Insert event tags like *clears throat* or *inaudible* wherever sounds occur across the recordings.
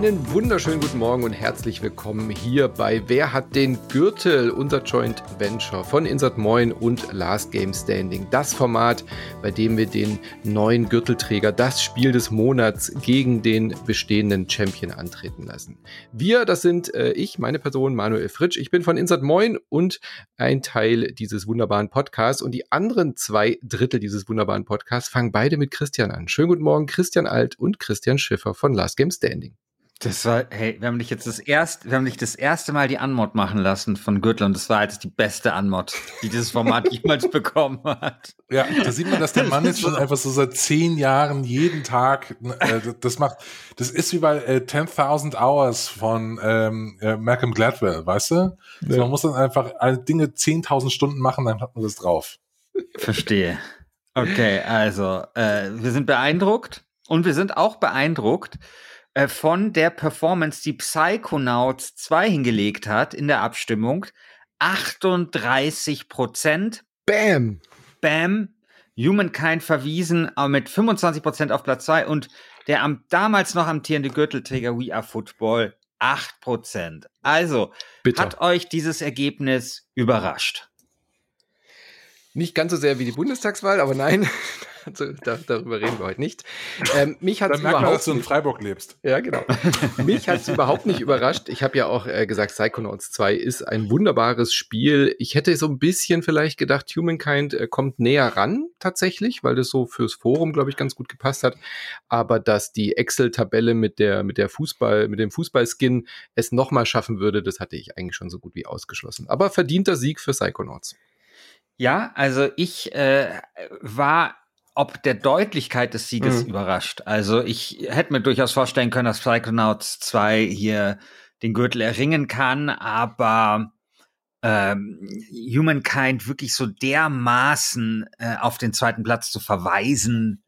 Einen wunderschönen guten Morgen und herzlich willkommen hier bei Wer hat den Gürtel? Unser Joint Venture von Insert Moin und Last Game Standing. Das Format, bei dem wir den neuen Gürtelträger, das Spiel des Monats gegen den bestehenden Champion antreten lassen. Wir, das sind äh, ich, meine Person, Manuel Fritsch. Ich bin von Insert Moin und ein Teil dieses wunderbaren Podcasts. Und die anderen zwei Drittel dieses wunderbaren Podcasts fangen beide mit Christian an. Schönen guten Morgen, Christian Alt und Christian Schiffer von Last Game Standing. Das war, hey, wir haben dich jetzt das erste, wir haben dich das erste Mal die Anmod machen lassen von Gürtel und das war jetzt die beste Anmod, die dieses Format *laughs* jemals bekommen hat. Ja, da sieht man, dass der Mann jetzt schon *laughs* einfach so seit zehn Jahren jeden Tag äh, das macht. Das ist wie bei äh, 10.000 Hours von ähm, äh, Malcolm Gladwell, weißt du? Ja. Also man muss dann einfach Dinge 10.000 Stunden machen, dann hat man das drauf. Verstehe. Okay, also äh, wir sind beeindruckt und wir sind auch beeindruckt, äh, von der Performance, die Psychonauts 2 hingelegt hat in der Abstimmung. 38 Prozent. Bam! Bam! Humankind verwiesen, aber mit 25 Prozent auf Platz 2 und der am, damals noch amtierende Gürtelträger We Are Football 8 Prozent. Also, Bitter. hat euch dieses Ergebnis überrascht? Nicht ganz so sehr wie die Bundestagswahl, aber nein, also, da, darüber reden wir heute nicht. Ähm, mich hat überhaupt man, dass du in Freiburg lebst. Ja, genau. mich hat es überhaupt nicht überrascht. Ich habe ja auch äh, gesagt, Psychonauts 2 ist ein wunderbares Spiel. Ich hätte so ein bisschen vielleicht gedacht, Humankind äh, kommt näher ran tatsächlich, weil das so fürs Forum, glaube ich, ganz gut gepasst hat. Aber dass die Excel-Tabelle mit der mit der Fußball mit dem Fußballskin es nochmal schaffen würde, das hatte ich eigentlich schon so gut wie ausgeschlossen. Aber verdienter Sieg für Psychonauts. Ja, also ich äh, war ob der Deutlichkeit des Sieges mhm. überrascht. Also ich hätte mir durchaus vorstellen können, dass Psychonauts 2 hier den Gürtel erringen kann, aber ähm, Humankind wirklich so dermaßen äh, auf den zweiten Platz zu verweisen,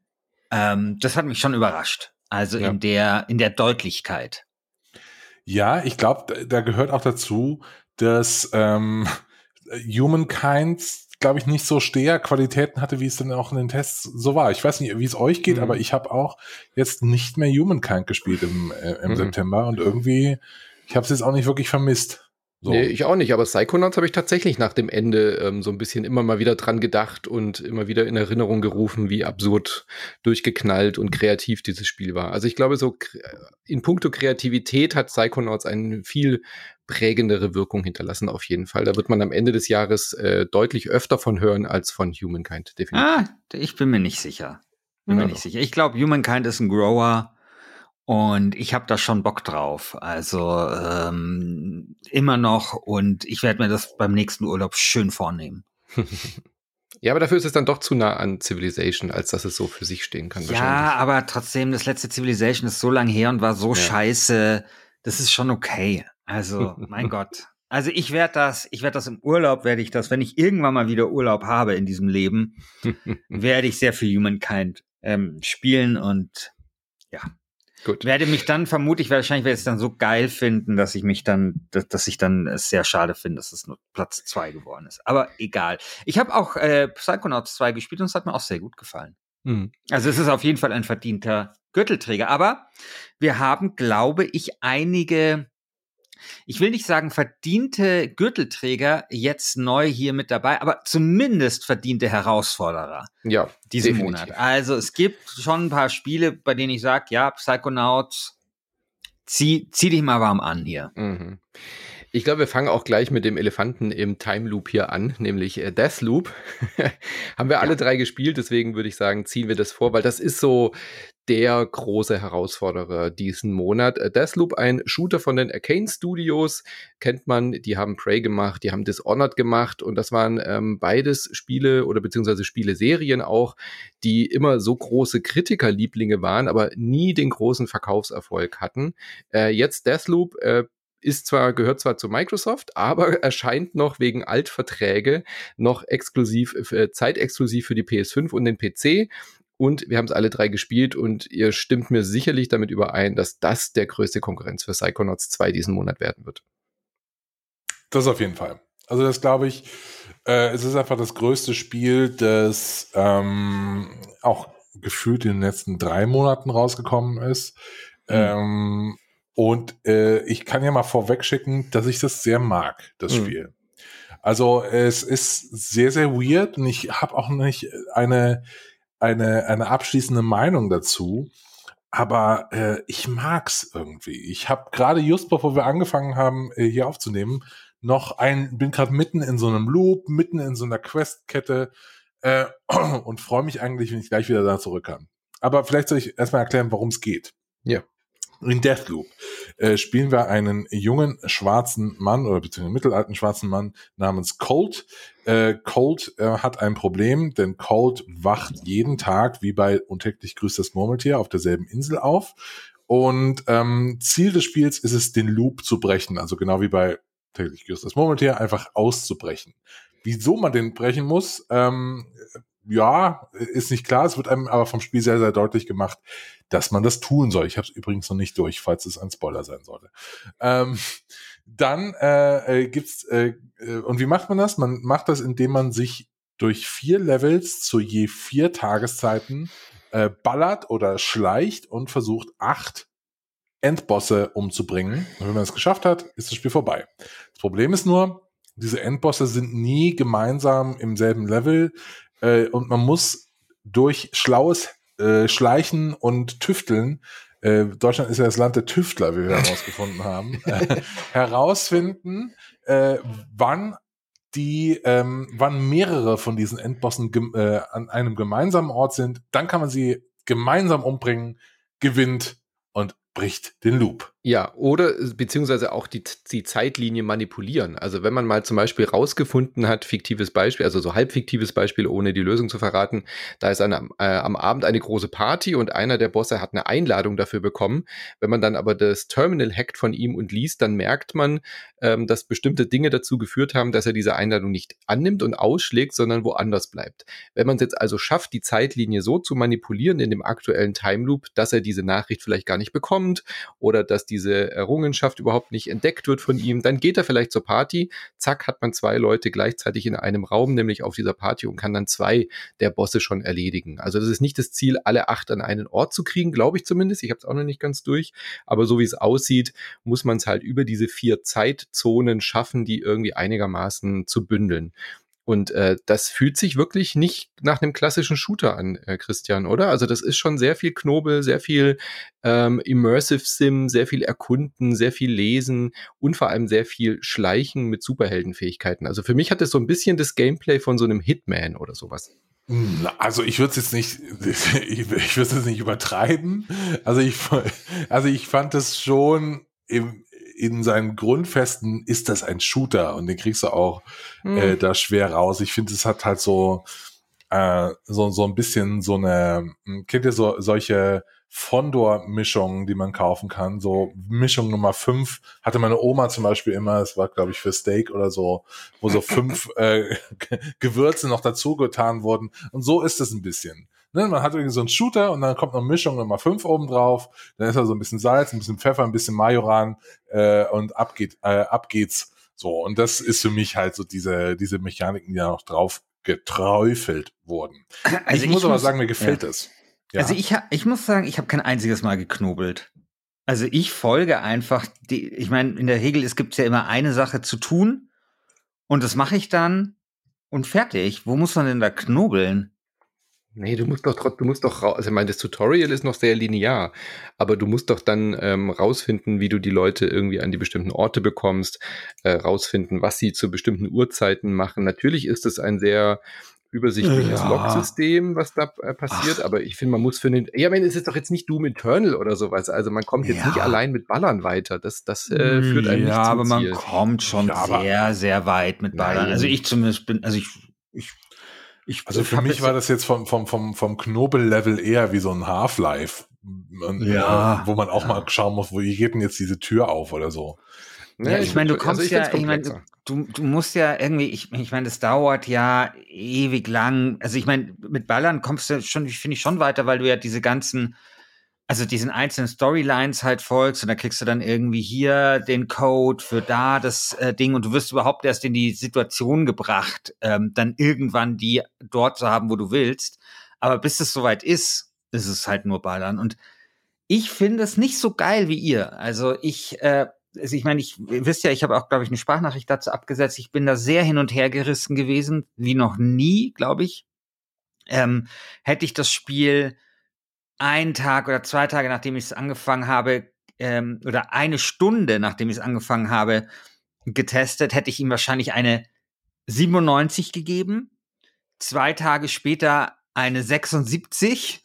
ähm, das hat mich schon überrascht. Also ja. in der in der Deutlichkeit. Ja, ich glaube, da gehört auch dazu, dass ähm, Humankind glaube ich, nicht so Steher-Qualitäten hatte, wie es dann auch in den Tests so war. Ich weiß nicht, wie es euch geht, mhm. aber ich habe auch jetzt nicht mehr Humankind gespielt im, äh, im mhm. September und irgendwie, ich habe es jetzt auch nicht wirklich vermisst. So. Nee, ich auch nicht, aber Psychonauts habe ich tatsächlich nach dem Ende ähm, so ein bisschen immer mal wieder dran gedacht und immer wieder in Erinnerung gerufen, wie absurd durchgeknallt und kreativ dieses Spiel war. Also ich glaube, so in puncto Kreativität hat Psychonauts einen viel prägendere Wirkung hinterlassen, auf jeden Fall. Da wird man am Ende des Jahres äh, deutlich öfter von hören als von Humankind, definitiv. Ah, ich bin mir nicht sicher. Bin ja, mir nicht sicher. Ich glaube, Humankind ist ein Grower und ich habe da schon Bock drauf. Also ähm, immer noch und ich werde mir das beim nächsten Urlaub schön vornehmen. *laughs* ja, aber dafür ist es dann doch zu nah an Civilization, als dass es so für sich stehen kann. Ja, aber trotzdem, das letzte Civilization ist so lang her und war so ja. scheiße. Das ist schon okay. Also, *laughs* mein Gott. Also ich werde das, ich werde das im Urlaub, werde ich das, wenn ich irgendwann mal wieder Urlaub habe in diesem Leben, *laughs* werde ich sehr viel Humankind ähm, spielen und ja, Gut. Werde mich dann vermutlich, wahrscheinlich werde ich es dann so geil finden, dass ich mich dann, dass, dass ich dann es sehr schade finde, dass es nur Platz zwei geworden ist. Aber egal. Ich habe auch äh, Psychonauts 2 gespielt und es hat mir auch sehr gut gefallen. Mhm. Also es ist auf jeden Fall ein verdienter Gürtelträger. Aber wir haben, glaube ich, einige ich will nicht sagen verdiente Gürtelträger jetzt neu hier mit dabei, aber zumindest verdiente Herausforderer. Ja, diesen definitiv. Monat. Also es gibt schon ein paar Spiele, bei denen ich sage, ja, Psychonauts, zieh, zieh dich mal warm an hier. Mhm. Ich glaube, wir fangen auch gleich mit dem Elefanten im Time Loop hier an, nämlich äh, Deathloop. *laughs* Haben wir alle drei gespielt, deswegen würde ich sagen, ziehen wir das vor, weil das ist so der große Herausforderer diesen Monat. Äh, Deathloop, ein Shooter von den Arcane Studios, kennt man, die haben Prey gemacht, die haben Dishonored gemacht und das waren ähm, beides Spiele oder beziehungsweise Spieleserien auch, die immer so große Kritikerlieblinge waren, aber nie den großen Verkaufserfolg hatten. Äh, jetzt Deathloop äh, ist zwar, gehört zwar zu Microsoft, *laughs* aber erscheint noch wegen Altverträge noch exklusiv, äh, zeitexklusiv für die PS5 und den PC. Und wir haben es alle drei gespielt und ihr stimmt mir sicherlich damit überein, dass das der größte Konkurrenz für Psychonauts 2 diesen Monat werden wird. Das auf jeden Fall. Also das glaube ich, äh, es ist einfach das größte Spiel, das ähm, auch gefühlt in den letzten drei Monaten rausgekommen ist. Mhm. Ähm, Und äh, ich kann ja mal vorweg schicken, dass ich das sehr mag, das mhm. Spiel. Also es ist sehr, sehr weird und ich habe auch nicht eine, eine, eine abschließende Meinung dazu. Aber äh, ich mag's irgendwie. Ich habe gerade just bevor wir angefangen haben, äh, hier aufzunehmen, noch ein, bin gerade mitten in so einem Loop, mitten in so einer Questkette äh, *clears throat* und freue mich eigentlich, wenn ich gleich wieder da zurück kann. Aber vielleicht soll ich erstmal erklären, worum es geht. Ja. In Deathloop äh, spielen wir einen jungen schwarzen Mann oder beziehungsweise mittelalten schwarzen Mann namens Colt. Äh, Colt äh, hat ein Problem, denn Colt wacht jeden Tag, wie bei Untäglich grüßt das Murmeltier, auf derselben Insel auf. Und ähm, Ziel des Spiels ist es, den Loop zu brechen. Also genau wie bei Täglich grüßt das Murmeltier, einfach auszubrechen. Wieso man den brechen muss, ähm, ja, ist nicht klar. Es wird einem aber vom Spiel sehr, sehr deutlich gemacht, dass man das tun soll. Ich habe es übrigens noch nicht durch, falls es ein Spoiler sein sollte. Ähm, dann äh, äh, gibt's äh, äh, und wie macht man das? Man macht das, indem man sich durch vier Levels zu je vier Tageszeiten äh, ballert oder schleicht und versucht acht Endbosse umzubringen. Und wenn man es geschafft hat, ist das Spiel vorbei. Das Problem ist nur, diese Endbosse sind nie gemeinsam im selben Level äh, und man muss durch schlaues äh, Schleichen und Tüfteln äh, Deutschland ist ja das Land der Tüftler, wie wir *laughs* herausgefunden haben, äh, herausfinden, äh, wann die, ähm, wann mehrere von diesen Endbossen äh, an einem gemeinsamen Ort sind, dann kann man sie gemeinsam umbringen, gewinnt und bricht den Loop. Ja, oder äh, beziehungsweise auch die, die Zeitlinie manipulieren. Also wenn man mal zum Beispiel rausgefunden hat, fiktives Beispiel, also so halbfiktives Beispiel, ohne die Lösung zu verraten, da ist eine, äh, am Abend eine große Party und einer der Bosse hat eine Einladung dafür bekommen. Wenn man dann aber das Terminal hackt von ihm und liest, dann merkt man, ähm, dass bestimmte Dinge dazu geführt haben, dass er diese Einladung nicht annimmt und ausschlägt, sondern woanders bleibt. Wenn man es jetzt also schafft, die Zeitlinie so zu manipulieren in dem aktuellen Time Loop, dass er diese Nachricht vielleicht gar nicht bekommt oder dass diese Errungenschaft überhaupt nicht entdeckt wird von ihm. Dann geht er vielleicht zur Party, zack, hat man zwei Leute gleichzeitig in einem Raum, nämlich auf dieser Party und kann dann zwei der Bosse schon erledigen. Also das ist nicht das Ziel, alle acht an einen Ort zu kriegen, glaube ich zumindest. Ich habe es auch noch nicht ganz durch, aber so wie es aussieht, muss man es halt über diese vier Zeitzonen schaffen, die irgendwie einigermaßen zu bündeln. Und äh, das fühlt sich wirklich nicht nach einem klassischen Shooter an, äh, Christian, oder? Also das ist schon sehr viel Knobel, sehr viel ähm, Immersive Sim, sehr viel Erkunden, sehr viel Lesen und vor allem sehr viel Schleichen mit Superheldenfähigkeiten. Also für mich hat es so ein bisschen das Gameplay von so einem Hitman oder sowas. Also ich würde es jetzt nicht, *laughs* ich, würde es jetzt nicht übertreiben. Also ich, also ich fand es schon im, in seinen Grundfesten ist das ein Shooter und den kriegst du auch mhm. äh, da schwer raus. Ich finde, es hat halt so, äh, so, so ein bisschen so eine, hm, kennt ihr so solche Fondor-Mischungen, die man kaufen kann. So Mischung Nummer fünf hatte meine Oma zum Beispiel immer, das war glaube ich für Steak oder so, wo so fünf *laughs* äh, Gewürze noch dazu getan wurden. Und so ist es ein bisschen. Ne, man hat irgendwie so einen Shooter und dann kommt noch Mischung Nummer 5 oben drauf. Dann ist da so ein bisschen Salz, ein bisschen Pfeffer, ein bisschen Majoran äh, und ab, geht, äh, ab geht's. So, und das ist für mich halt so diese, diese Mechaniken, die da noch drauf geträufelt wurden. Also ich, ich muss aber sagen, mir gefällt es. Ja. Also ich, ich muss sagen, ich habe kein einziges Mal geknobelt. Also ich folge einfach, die, ich meine, in der Regel, es gibt ja immer eine Sache zu tun und das mache ich dann und fertig. Wo muss man denn da knobeln? Nee, du musst doch du musst doch raus, also ich meine, das Tutorial ist noch sehr linear, aber du musst doch dann ähm, rausfinden, wie du die Leute irgendwie an die bestimmten Orte bekommst, äh, rausfinden, was sie zu bestimmten Uhrzeiten machen. Natürlich ist es ein sehr übersichtliches ja. Log-System, was da äh, passiert, Ach. aber ich finde, man muss für den, ja, meine, es ist doch jetzt nicht Doom Eternal oder sowas, also man kommt jetzt ja. nicht allein mit Ballern weiter, das, das äh, führt einen ja, nicht zum aber man kommt schon ja, sehr, sehr weit mit Ballern. Also ich zumindest bin, also ich, ich ich, also für mich war das jetzt vom, vom, vom, vom Knobel-Level eher wie so ein Half-Life. Ja. Wo man auch ja. mal schauen muss, wo geht denn jetzt diese Tür auf oder so. Ja, ich meine, du kommst also ich ja, ich meine, du, du musst ja irgendwie, ich, ich meine, das dauert ja ewig lang. Also ich meine, mit Ballern kommst du schon, finde ich schon weiter, weil du ja diese ganzen also diesen einzelnen Storylines halt folgst und da kriegst du dann irgendwie hier den Code für da das äh, Ding und du wirst überhaupt erst in die Situation gebracht, ähm, dann irgendwann die dort zu haben, wo du willst. Aber bis es soweit ist, ist es halt nur Ballern. Und ich finde es nicht so geil wie ihr. Also ich, äh, also ich meine, ich ihr wisst ja, ich habe auch, glaube ich, eine Sprachnachricht dazu abgesetzt. Ich bin da sehr hin und her gerissen gewesen, wie noch nie, glaube ich. Ähm, hätte ich das Spiel einen Tag oder zwei Tage, nachdem ich es angefangen habe, ähm, oder eine Stunde, nachdem ich es angefangen habe, getestet, hätte ich ihm wahrscheinlich eine 97 gegeben. Zwei Tage später eine 76.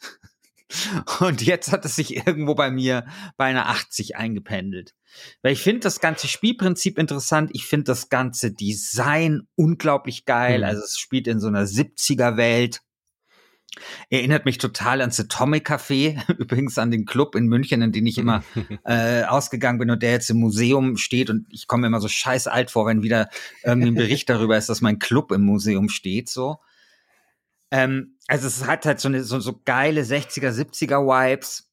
*laughs* Und jetzt hat es sich irgendwo bei mir bei einer 80 eingependelt. Weil ich finde das ganze Spielprinzip interessant. Ich finde das ganze Design unglaublich geil. Mhm. Also es spielt in so einer 70er Welt. Erinnert mich total ans Atomic Café, *laughs* übrigens an den Club in München, in den ich immer *laughs* äh, ausgegangen bin und der jetzt im Museum steht. Und ich komme mir immer so scheiß alt vor, wenn wieder irgendwie ein Bericht *laughs* darüber ist, dass mein Club im Museum steht. So. Ähm, also es hat halt so, eine, so, so geile 60er, 70er Vibes.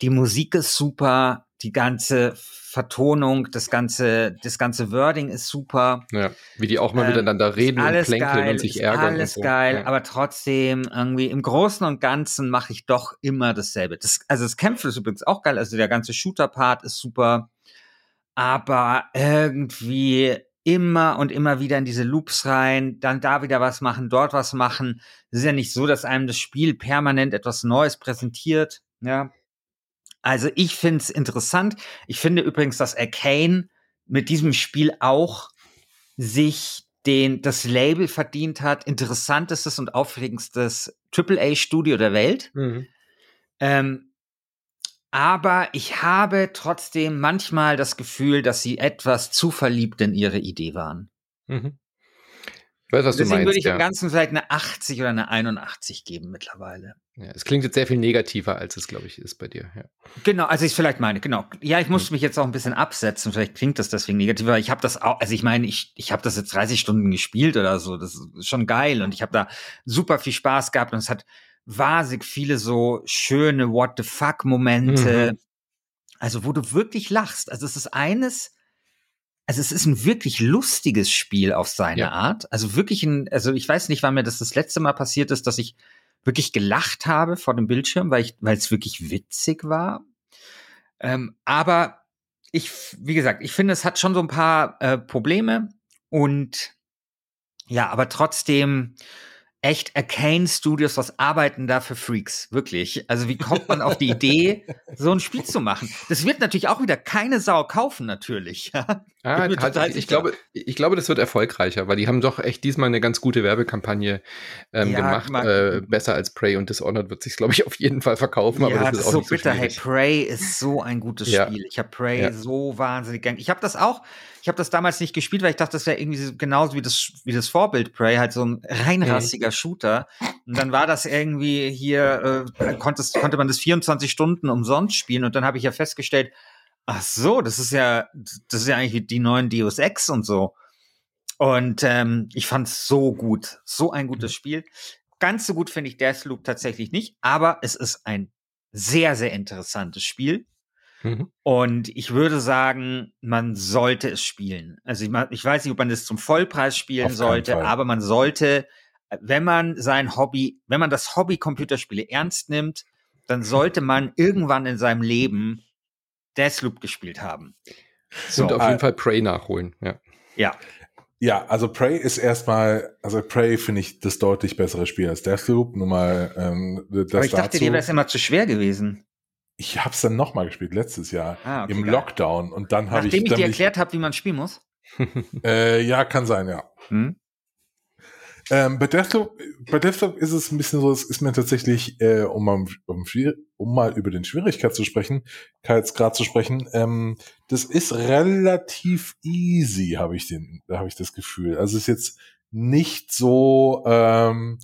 Die Musik ist super, die ganze Vertonung, das ganze, das ganze Wording ist super. Ja, wie die auch mal ähm, miteinander reden und plänkeln und sich ärgern. Alles so. geil, ja. aber trotzdem irgendwie im Großen und Ganzen mache ich doch immer dasselbe. Das, also das Kämpfen ist übrigens auch geil, also der ganze Shooter-Part ist super, aber irgendwie immer und immer wieder in diese Loops rein, dann da wieder was machen, dort was machen. Es ist ja nicht so, dass einem das Spiel permanent etwas Neues präsentiert, ja. Also ich finde es interessant. Ich finde übrigens, dass Arcane mit diesem Spiel auch sich den, das Label verdient hat, interessantestes und aufregendstes AAA-Studio der Welt. Mhm. Ähm, aber ich habe trotzdem manchmal das Gefühl, dass sie etwas zu verliebt in ihre Idee waren. Mhm. Ich weiß, was Deswegen du meinst, würde ich ja. dem Ganzen vielleicht eine 80 oder eine 81 geben mittlerweile. Ja, es klingt jetzt sehr viel negativer, als es, glaube ich, ist bei dir. Ja. Genau, also ich vielleicht meine, genau. Ja, ich musste mich jetzt auch ein bisschen absetzen. Vielleicht klingt das deswegen negativer. Ich habe das auch, also ich meine, ich, ich habe das jetzt 30 Stunden gespielt oder so. Das ist schon geil und ich habe da super viel Spaß gehabt und es hat wahnsinnig viele so schöne What the fuck Momente. Mhm. Also wo du wirklich lachst. Also es ist eines, also es ist ein wirklich lustiges Spiel auf seine ja. Art. Also wirklich ein, also ich weiß nicht, wann mir das das letzte Mal passiert ist, dass ich wirklich gelacht habe vor dem Bildschirm, weil ich, weil es wirklich witzig war. Ähm, aber ich, wie gesagt, ich finde, es hat schon so ein paar äh, Probleme und ja, aber trotzdem echt Arcane Studios, was arbeiten da für Freaks, wirklich. Also wie kommt man auf die Idee, *laughs* so ein Spiel zu machen? Das wird natürlich auch wieder keine Sau kaufen, natürlich. Ah, halt, ich, glaube, ich glaube, das wird erfolgreicher, weil die haben doch echt diesmal eine ganz gute Werbekampagne ähm, ja, gemacht. Man, äh, besser als Prey und Dishonored wird sich, glaube ich, auf jeden Fall verkaufen. Ja, aber das, das ist auch so bitter. So hey, Prey ist so ein gutes ja. Spiel. Ich habe Prey ja. so wahnsinnig gern. Ich habe das auch, ich habe das damals nicht gespielt, weil ich dachte, das wäre irgendwie genauso wie das, wie das Vorbild Prey, halt so ein reinrassiger mhm. Shooter. Und dann war das irgendwie hier, äh, konntest, konnte man das 24 Stunden umsonst spielen und dann habe ich ja festgestellt, Ach so, das ist ja, das ist ja eigentlich die neuen Deus Ex und so. Und ähm, ich fand es so gut, so ein gutes mhm. Spiel. Ganz so gut finde ich Deathloop tatsächlich nicht, aber es ist ein sehr, sehr interessantes Spiel. Mhm. Und ich würde sagen, man sollte es spielen. Also ich, ich weiß nicht, ob man das zum Vollpreis spielen Auf sollte, aber man sollte, wenn man sein Hobby, wenn man das Hobby Computerspiele ernst nimmt, dann sollte man irgendwann in seinem Leben Deathloop gespielt haben. So, und auf jeden Fall Prey nachholen, ja. Ja. Ja, also Prey ist erstmal, also Prey finde ich das deutlich bessere Spiel als Deathloop. Nur mal ähm, das Aber ich dachte, dazu. dir wäre es immer zu schwer gewesen. Ich habe es dann nochmal gespielt letztes Jahr ah, okay, im geil. Lockdown und dann habe ich. Nachdem ich dir erklärt habe, wie man spielen muss. äh, ja, kann sein, ja. Hm? Ähm, bei, Deathloop, bei Deathloop ist es ein bisschen so, es ist mir tatsächlich, äh, um, um, um, um mal über den Schwierigkeit zu sprechen, Schwierigkeitsgrad zu sprechen, ähm, das ist relativ easy, habe ich den, habe ich das Gefühl. Also es ist jetzt nicht so, ähm,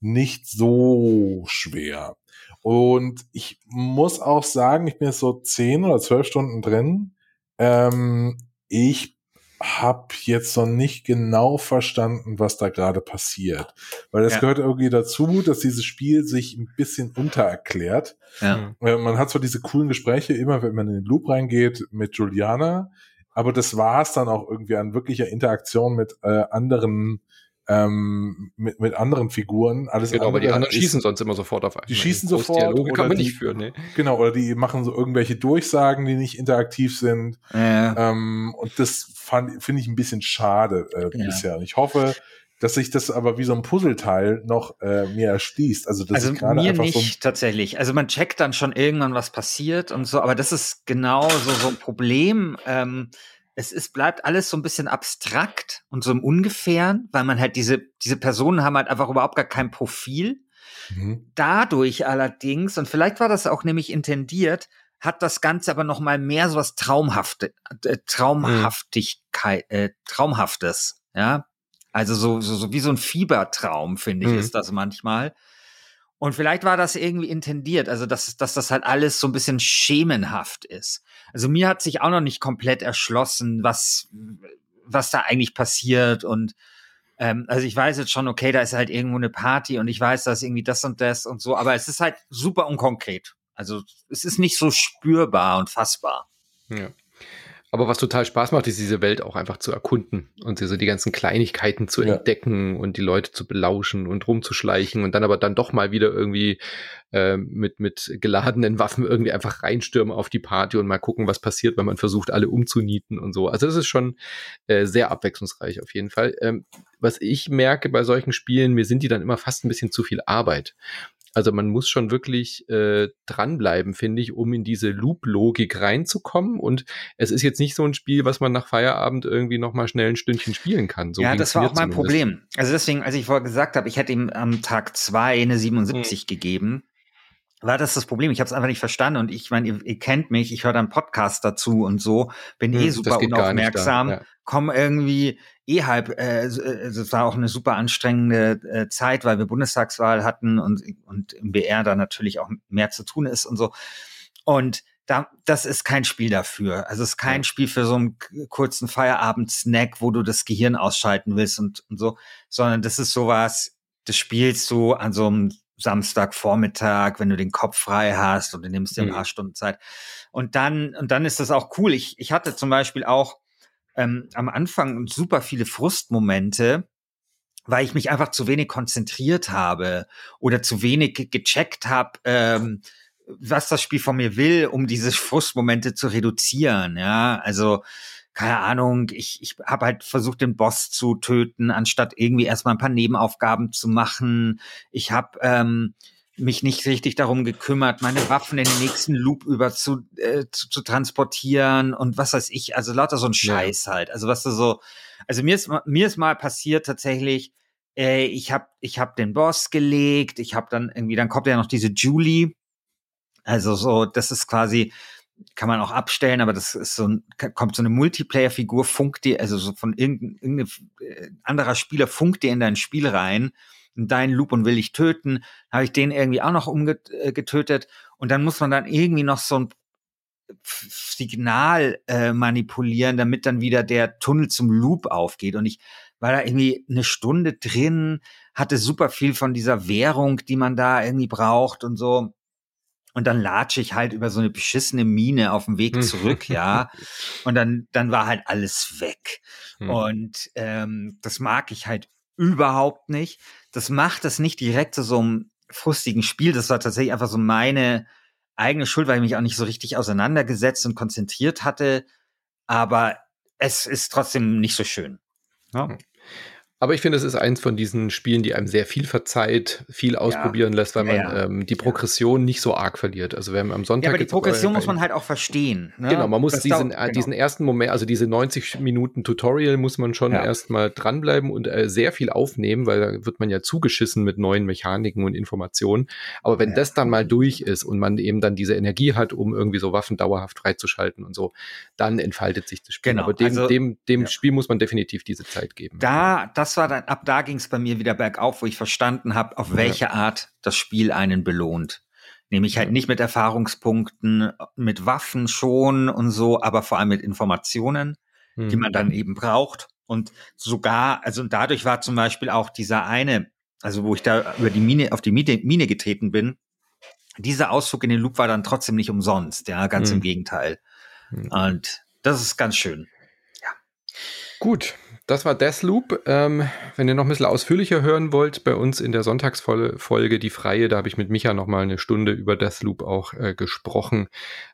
nicht so schwer. Und ich muss auch sagen, ich bin jetzt so zehn oder zwölf Stunden drin. Ähm, ich habe jetzt noch nicht genau verstanden, was da gerade passiert. Weil es ja. gehört irgendwie dazu, dass dieses Spiel sich ein bisschen untererklärt. Ja. Äh, man hat zwar diese coolen Gespräche immer, wenn man in den Loop reingeht mit Juliana, aber das war es dann auch irgendwie an wirklicher Interaktion mit äh, anderen ähm, mit, mit anderen Figuren. Alles genau, aber die anderen ist, schießen sonst immer sofort auf einen. Die schießen sofort. Dialoge kann man die, nicht führen, ne? Genau, oder die machen so irgendwelche Durchsagen, die nicht interaktiv sind. Ja. Ähm, und das finde ich ein bisschen schade äh, ja. bisher. Ich hoffe, dass sich das aber wie so ein Puzzleteil noch äh, mir erschließt. Also, das also ist mir nicht so tatsächlich. Also man checkt dann schon irgendwann, was passiert und so, aber das ist genau so, so ein Problem. Ähm, es ist, bleibt alles so ein bisschen abstrakt und so im Ungefähren, weil man halt diese, diese Personen haben halt einfach überhaupt gar kein Profil. Mhm. Dadurch allerdings, und vielleicht war das auch nämlich intendiert, hat das Ganze aber noch mal mehr so was Traumhafte, äh, Traumhaftigkeit, äh, Traumhaftes, ja. Also so, so, so wie so ein Fiebertraum, finde ich, mhm. ist das manchmal. Und vielleicht war das irgendwie intendiert, also dass, dass das halt alles so ein bisschen schemenhaft ist. Also mir hat sich auch noch nicht komplett erschlossen, was, was da eigentlich passiert. Und ähm, also ich weiß jetzt schon, okay, da ist halt irgendwo eine Party und ich weiß, da ist irgendwie das und das und so, aber es ist halt super unkonkret. Also es ist nicht so spürbar und fassbar. Ja. Aber was total Spaß macht, ist diese Welt auch einfach zu erkunden und so die ganzen Kleinigkeiten zu ja. entdecken und die Leute zu belauschen und rumzuschleichen und dann aber dann doch mal wieder irgendwie äh, mit, mit geladenen Waffen irgendwie einfach reinstürmen auf die Party und mal gucken, was passiert, wenn man versucht, alle umzunieten und so. Also es ist schon äh, sehr abwechslungsreich auf jeden Fall. Ähm, was ich merke bei solchen Spielen, mir sind die dann immer fast ein bisschen zu viel Arbeit. Also man muss schon wirklich äh, dranbleiben, finde ich, um in diese Loop-Logik reinzukommen. Und es ist jetzt nicht so ein Spiel, was man nach Feierabend irgendwie noch mal schnell ein Stündchen spielen kann. So ja, das war auch mein zumindest. Problem. Also deswegen, als ich vorher gesagt habe, ich hätte ihm am Tag zwei eine 77 hm. gegeben, war das das Problem. Ich habe es einfach nicht verstanden und ich meine, ihr, ihr, kennt mich, ich höre dann Podcast dazu und so, bin hm, eh super unaufmerksam, ja. komme irgendwie eh halb, äh, es äh, war auch eine super anstrengende äh, Zeit, weil wir Bundestagswahl hatten und, und im BR da natürlich auch mehr zu tun ist und so. Und da, das ist kein Spiel dafür. Also es ist kein ja. Spiel für so einen kurzen Feierabend-Snack, wo du das Gehirn ausschalten willst und, und so, sondern das ist sowas, das spielst du an so einem Samstagvormittag, wenn du den Kopf frei hast und du nimmst dir ein paar mhm. Stunden Zeit. Und dann, und dann ist das auch cool. Ich, ich hatte zum Beispiel auch ähm, am Anfang super viele Frustmomente, weil ich mich einfach zu wenig konzentriert habe oder zu wenig gecheckt habe, ähm, was das Spiel von mir will, um diese *laughs* Frustmomente zu reduzieren. Ja, also keine Ahnung, ich, ich habe halt versucht, den Boss zu töten, anstatt irgendwie erstmal ein paar Nebenaufgaben zu machen. Ich habe ähm, mich nicht richtig darum gekümmert, meine Waffen in den nächsten Loop über zu, äh, zu, zu transportieren und was weiß ich, also lauter so ein Scheiß ja. halt. Also was du so, also mir ist mir ist mal passiert tatsächlich, äh, ich habe ich hab den Boss gelegt, ich habe dann irgendwie, dann kommt ja noch diese Julie, also so, das ist quasi, kann man auch abstellen, aber das ist so ein, kommt so eine Multiplayer-Figur, funkt dir, also so von irgendein, irgendein äh, anderer Spieler funkt dir in dein Spiel rein deinen Loop und will dich töten, habe ich den irgendwie auch noch umgetötet äh, und dann muss man dann irgendwie noch so ein Signal äh, manipulieren, damit dann wieder der Tunnel zum Loop aufgeht. Und ich war da irgendwie eine Stunde drin, hatte super viel von dieser Währung, die man da irgendwie braucht und so. Und dann latsche ich halt über so eine beschissene Mine auf dem Weg zurück, *laughs* ja. Und dann, dann war halt alles weg. Hm. Und ähm, das mag ich halt überhaupt nicht. Das macht es nicht direkt zu so einem frustigen Spiel. Das war tatsächlich einfach so meine eigene Schuld, weil ich mich auch nicht so richtig auseinandergesetzt und konzentriert hatte. Aber es ist trotzdem nicht so schön. Ja. Aber ich finde, es ist eins von diesen Spielen, die einem sehr viel verzeiht, viel ausprobieren ja. lässt, weil man ja, ähm, die Progression nicht so arg verliert. Also wenn am Sonntag. Ja, aber die Progression muss man halt auch verstehen. Ne? Genau, man muss diesen, dauert, genau. diesen ersten Moment, also diese 90 Minuten Tutorial muss man schon ja. erstmal dranbleiben und äh, sehr viel aufnehmen, weil da wird man ja zugeschissen mit neuen Mechaniken und Informationen. Aber wenn das dann mal durch ist und man eben dann diese Energie hat, um irgendwie so Waffen dauerhaft freizuschalten und so, dann entfaltet sich das Spiel. Genau. Aber dem, also, dem, dem Spiel muss man definitiv diese Zeit geben. Da, das das war dann, ab da ging es bei mir wieder bergauf, wo ich verstanden habe, auf welche ja. Art das Spiel einen belohnt. Nämlich halt nicht mit Erfahrungspunkten, mit Waffen schon und so, aber vor allem mit Informationen, mhm. die man dann eben braucht. Und sogar, also dadurch war zum Beispiel auch dieser eine, also wo ich da über die Mine, auf die Mine, Mine getreten bin, dieser Ausflug in den Loop war dann trotzdem nicht umsonst, ja, ganz mhm. im Gegenteil. Mhm. Und das ist ganz schön. Ja. Gut, das war Deathloop. Ähm, wenn ihr noch ein bisschen ausführlicher hören wollt, bei uns in der Sonntagsfolge, die freie, da habe ich mit Micha noch mal eine Stunde über Deathloop auch äh, gesprochen.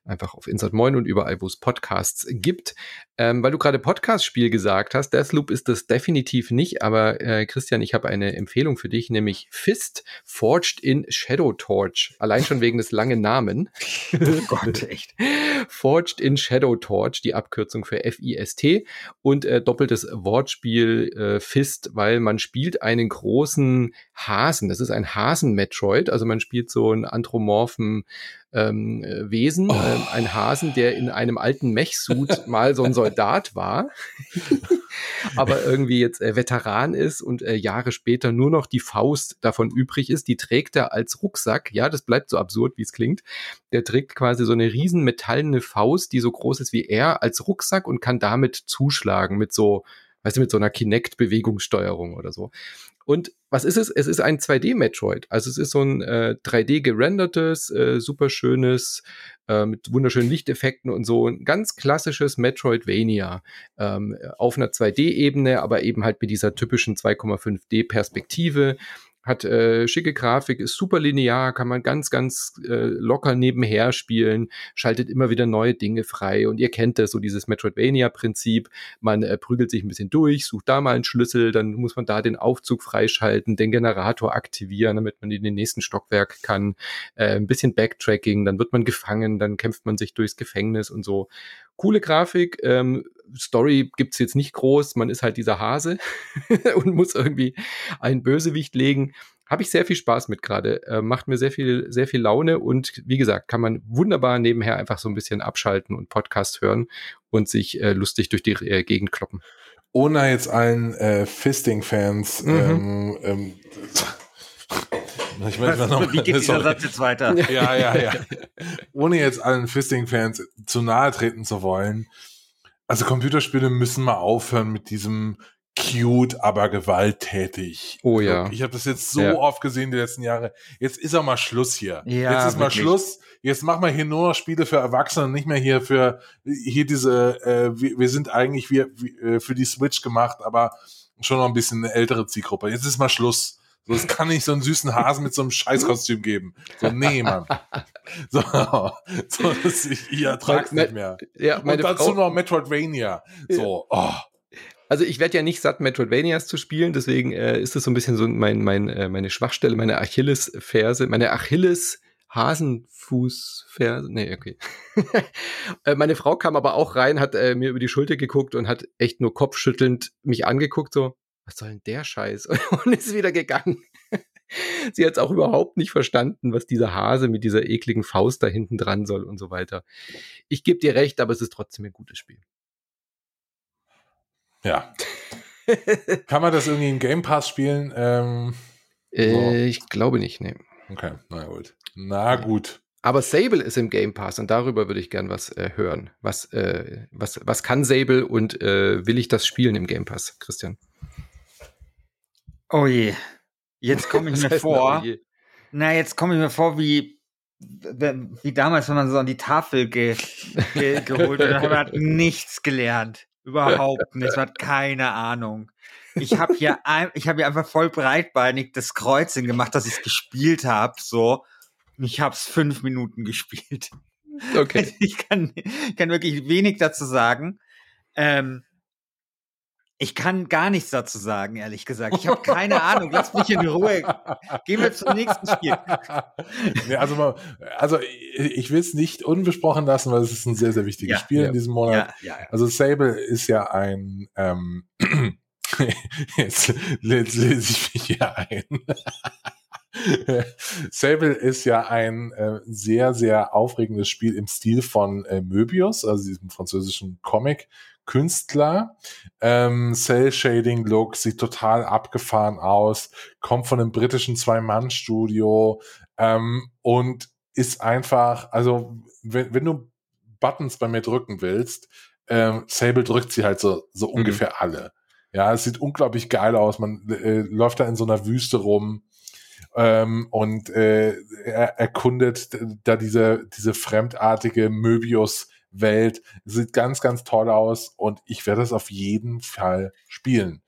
Einfach auf Insert Moin und überall, wo es Podcasts gibt. Ähm, weil du gerade Podcast-Spiel gesagt hast, Deathloop ist das definitiv nicht, aber äh, Christian, ich habe eine Empfehlung für dich, nämlich Fist Forged in Shadow Torch. Allein schon wegen des langen Namen. *laughs* Oh Gott, echt. Forged in Shadow Torch, die Abkürzung für F-I-S-T und äh, doppeltes Wortspiel äh, Fist, weil man spielt einen großen Hasen. Das ist ein Hasen-Metroid, also man spielt so einen anthropomorphen ähm, äh, Wesen, oh. ähm, ein Hasen, der in einem alten Mech-Suit *laughs* mal so ein Soldat war, *laughs* aber irgendwie jetzt äh, Veteran ist und äh, Jahre später nur noch die Faust davon übrig ist. Die trägt er als Rucksack. Ja, das bleibt so absurd, wie es klingt. Der trägt quasi so eine riesen metallene Faust, die so groß ist wie er, als Rucksack und kann damit zuschlagen mit so weißt du, mit so einer Kinect-Bewegungssteuerung oder so. Und was ist es? Es ist ein 2D-Metroid. Also es ist so ein äh, 3D gerendertes, äh, super äh, mit wunderschönen Lichteffekten und so. Ein ganz klassisches Metroidvania ähm, auf einer 2D-Ebene, aber eben halt mit dieser typischen 2,5D-Perspektive hat äh, schicke Grafik, ist super linear, kann man ganz, ganz äh, locker nebenher spielen, schaltet immer wieder neue Dinge frei. Und ihr kennt das, so dieses Metroidvania-Prinzip, man äh, prügelt sich ein bisschen durch, sucht da mal einen Schlüssel, dann muss man da den Aufzug freischalten, den Generator aktivieren, damit man in den nächsten Stockwerk kann, äh, ein bisschen Backtracking, dann wird man gefangen, dann kämpft man sich durchs Gefängnis und so. Coole Grafik, ähm, Story gibt's jetzt nicht groß, man ist halt dieser Hase *laughs* und muss irgendwie einen Bösewicht legen. Habe ich sehr viel Spaß mit gerade. Äh, macht mir sehr viel, sehr viel Laune und wie gesagt, kann man wunderbar nebenher einfach so ein bisschen abschalten und Podcast hören und sich äh, lustig durch die äh, Gegend kloppen. Ohne jetzt allen äh, Fisting-Fans mhm. ähm, ähm, ich weiß, noch, wie geht *laughs* dieser Satz jetzt weiter? Ja, ja, ja. *laughs* Ohne jetzt allen Fisting-Fans zu nahe treten zu wollen. Also Computerspiele müssen mal aufhören mit diesem cute, aber gewalttätig. Oh ja. Ich habe das jetzt so ja. oft gesehen die letzten Jahre. Jetzt ist auch mal Schluss hier. Ja, jetzt ist mal Schluss. Jetzt machen wir hier nur noch Spiele für Erwachsene, nicht mehr hier für hier diese. Äh, wir, wir sind eigentlich wir, wir, äh, für die Switch gemacht, aber schon noch ein bisschen eine ältere Zielgruppe. Jetzt ist mal Schluss. So, es kann nicht so einen süßen Hasen mit so einem Scheißkostüm geben. So, nee, Mann. *laughs* So, so das, ich, ich ertrag's nicht mehr. Ja, meine Und dazu Frau, noch Metroidvania. So, oh. Also ich werde ja nicht satt, Metroidvanias zu spielen, deswegen äh, ist das so ein bisschen so mein, mein, äh, meine Schwachstelle, meine Achillesferse, meine Achilles Hasenfußferse. Nee, okay. *laughs* Äh, meine Frau kam aber auch rein, hat äh, mir über die Schulter geguckt und hat echt nur kopfschüttelnd mich angeguckt, so, was soll denn der Scheiß? *laughs* Und ist wieder gegangen. Sie hat es auch überhaupt nicht verstanden, was dieser Hase mit dieser ekligen Faust da hinten dran soll und so weiter. Ich gebe dir recht, aber es ist trotzdem ein gutes Spiel. Ja. Kann man das irgendwie im Game Pass spielen? Ähm, äh, so. Ich glaube nicht, nee. Okay, na gut. Na gut. Aber Sable ist im Game Pass und darüber würde ich gern was äh, hören. Was, äh, was, was kann Sable und äh, will ich das spielen im Game Pass, Christian? Oh je. Jetzt komme ich mir vor. Oh na, jetzt komme ich mir vor, wie, wie damals, wenn man so an die Tafel ge, ge, *laughs* geholt hat. Man hat nichts gelernt. Überhaupt nichts. Man hat keine Ahnung. Ich habe hier, ich hab hier einfach voll breitbeinig das Kreuzchen gemacht, dass ich es gespielt habe. So. Ich habe es fünf Minuten gespielt. Okay. *laughs* Ich kann, kann wirklich wenig dazu sagen. Ähm, ich kann gar nichts dazu sagen, ehrlich gesagt. Ich habe *laughs* keine Ahnung. Lass mich in Ruhe. Gehen wir zum nächsten Spiel. *laughs* Nee, also, mal, also ich will es nicht unbesprochen lassen, weil es ist ein sehr, sehr wichtiges ja, Spiel ja. in diesem Monat. Ja, also Sable ist ja ein ähm, *clears throat* jetzt, jetzt lese ich mich hier ein. *laughs* Sable ist ja ein äh, sehr, sehr aufregendes Spiel im Stil von äh, Möbius, also diesem französischen Comic, Künstler. Ähm, Cell-Shading-Look, sieht total abgefahren aus, kommt von einem britischen Zwei-Mann-Studio ähm, und ist einfach, also wenn, wenn du Buttons bei mir drücken willst, ähm, Sable drückt sie halt so, so mhm. ungefähr alle. Ja, es sieht unglaublich geil aus. Man äh, läuft da in so einer Wüste rum ähm, und äh, er erkundet da diese, diese fremdartige Möbius Welt. Sieht ganz, ganz toll aus und ich werde es auf jeden Fall spielen.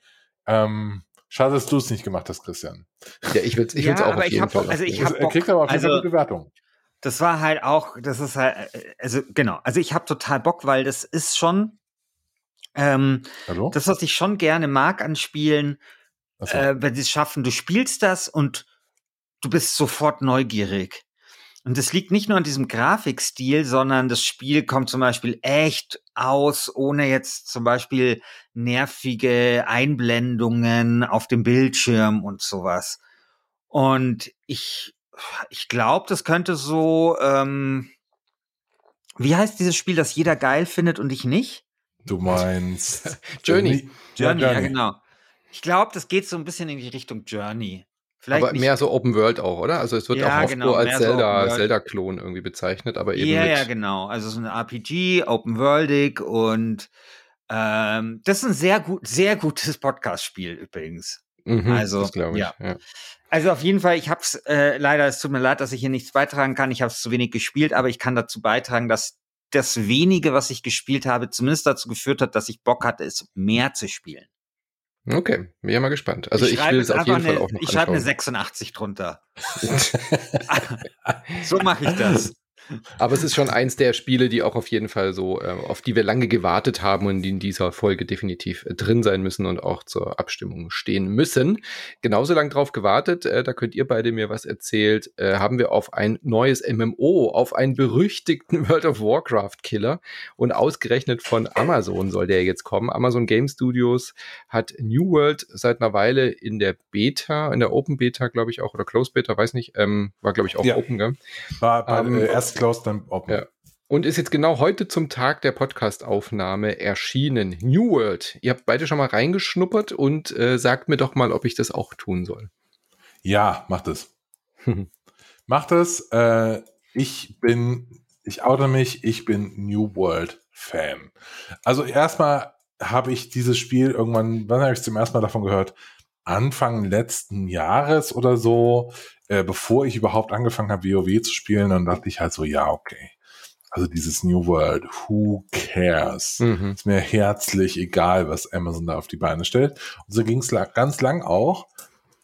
Ähm, schade, dass du es nicht gemacht hast, Christian. Ja, ich würde es ich ja, auch auf jeden hab, Fall. Also ich hab er kriegt aber auf jeden also, Fall eine Bewertung. Das war halt auch, das ist halt, also genau, also ich habe total Bock, weil das ist schon ähm, Hallo? das, was ich schon gerne mag an Spielen, so. äh, wenn sie es schaffen, du spielst das und du bist sofort neugierig. Und das liegt nicht nur an diesem Grafikstil, sondern das Spiel kommt zum Beispiel echt aus, ohne jetzt zum Beispiel nervige Einblendungen auf dem Bildschirm und sowas. Und ich, ich glaube, das könnte so, ähm, wie heißt dieses Spiel, das jeder geil findet und ich nicht? Du meinst *laughs* Journey. Journey, ja, genau. Ich glaube, das geht so ein bisschen in die Richtung Journey. Vielleicht aber mehr so Open World auch, oder? Also es wird ja, auch oft genau, als Zelda, so Zelda-Klon irgendwie bezeichnet, aber eben. Ja, ja, genau. Also so ein RPG, Open Worldig und ähm, das ist ein sehr gut, sehr gutes *laughs* Podcast-Spiel übrigens. Mhm, also, das glaube ich. Ja. ja. Also auf jeden Fall, ich habe es äh, leider, es tut mir leid, dass ich hier nichts beitragen kann. Ich habe es zu wenig gespielt, aber ich kann dazu beitragen, dass das wenige, was ich gespielt habe, zumindest dazu geführt hat, dass ich Bock hatte, es mehr zu spielen. Okay, bin ja mal gespannt. Also ich, ich will es auf jeden eine, Fall auch noch Ich schreibe eine 86 drunter. *laughs* *laughs* so mache ich das. Aber es ist schon eins der Spiele, die auch auf jeden Fall so, äh, auf die wir lange gewartet haben und die in dieser Folge definitiv äh, drin sein müssen und auch zur Abstimmung stehen müssen. Genauso lang drauf gewartet, äh, da könnt ihr beide mir was erzählt, äh, haben wir auf ein neues MMO, auf einen berüchtigten *laughs* World of Warcraft Killer und ausgerechnet von Amazon soll der jetzt kommen. Amazon Game Studios hat New World seit einer Weile in der Beta, in der Open Beta, glaube ich auch, oder Close Beta, weiß nicht, ähm, war glaube ich auch ja. Open, gell? War, war ähm, erst closed, dann open. Ja. Und ist jetzt genau heute zum Tag der Podcast-Aufnahme erschienen. New World. Ihr habt beide schon mal reingeschnuppert und äh, sagt mir doch mal, ob ich das auch tun soll. Ja, macht es. *laughs* macht es. Äh, ich bin, ich oute mich, ich bin New World Fan. Also erstmal habe ich dieses Spiel irgendwann, wann habe ich zum ersten Mal davon gehört? Anfang letzten Jahres oder so, äh, bevor ich überhaupt angefangen habe, WoW zu spielen, dann dachte ich halt so, ja, okay. Also dieses New World, who cares? Mhm. Ist mir herzlich egal, was Amazon da auf die Beine stellt. Und so ging es ganz lang auch.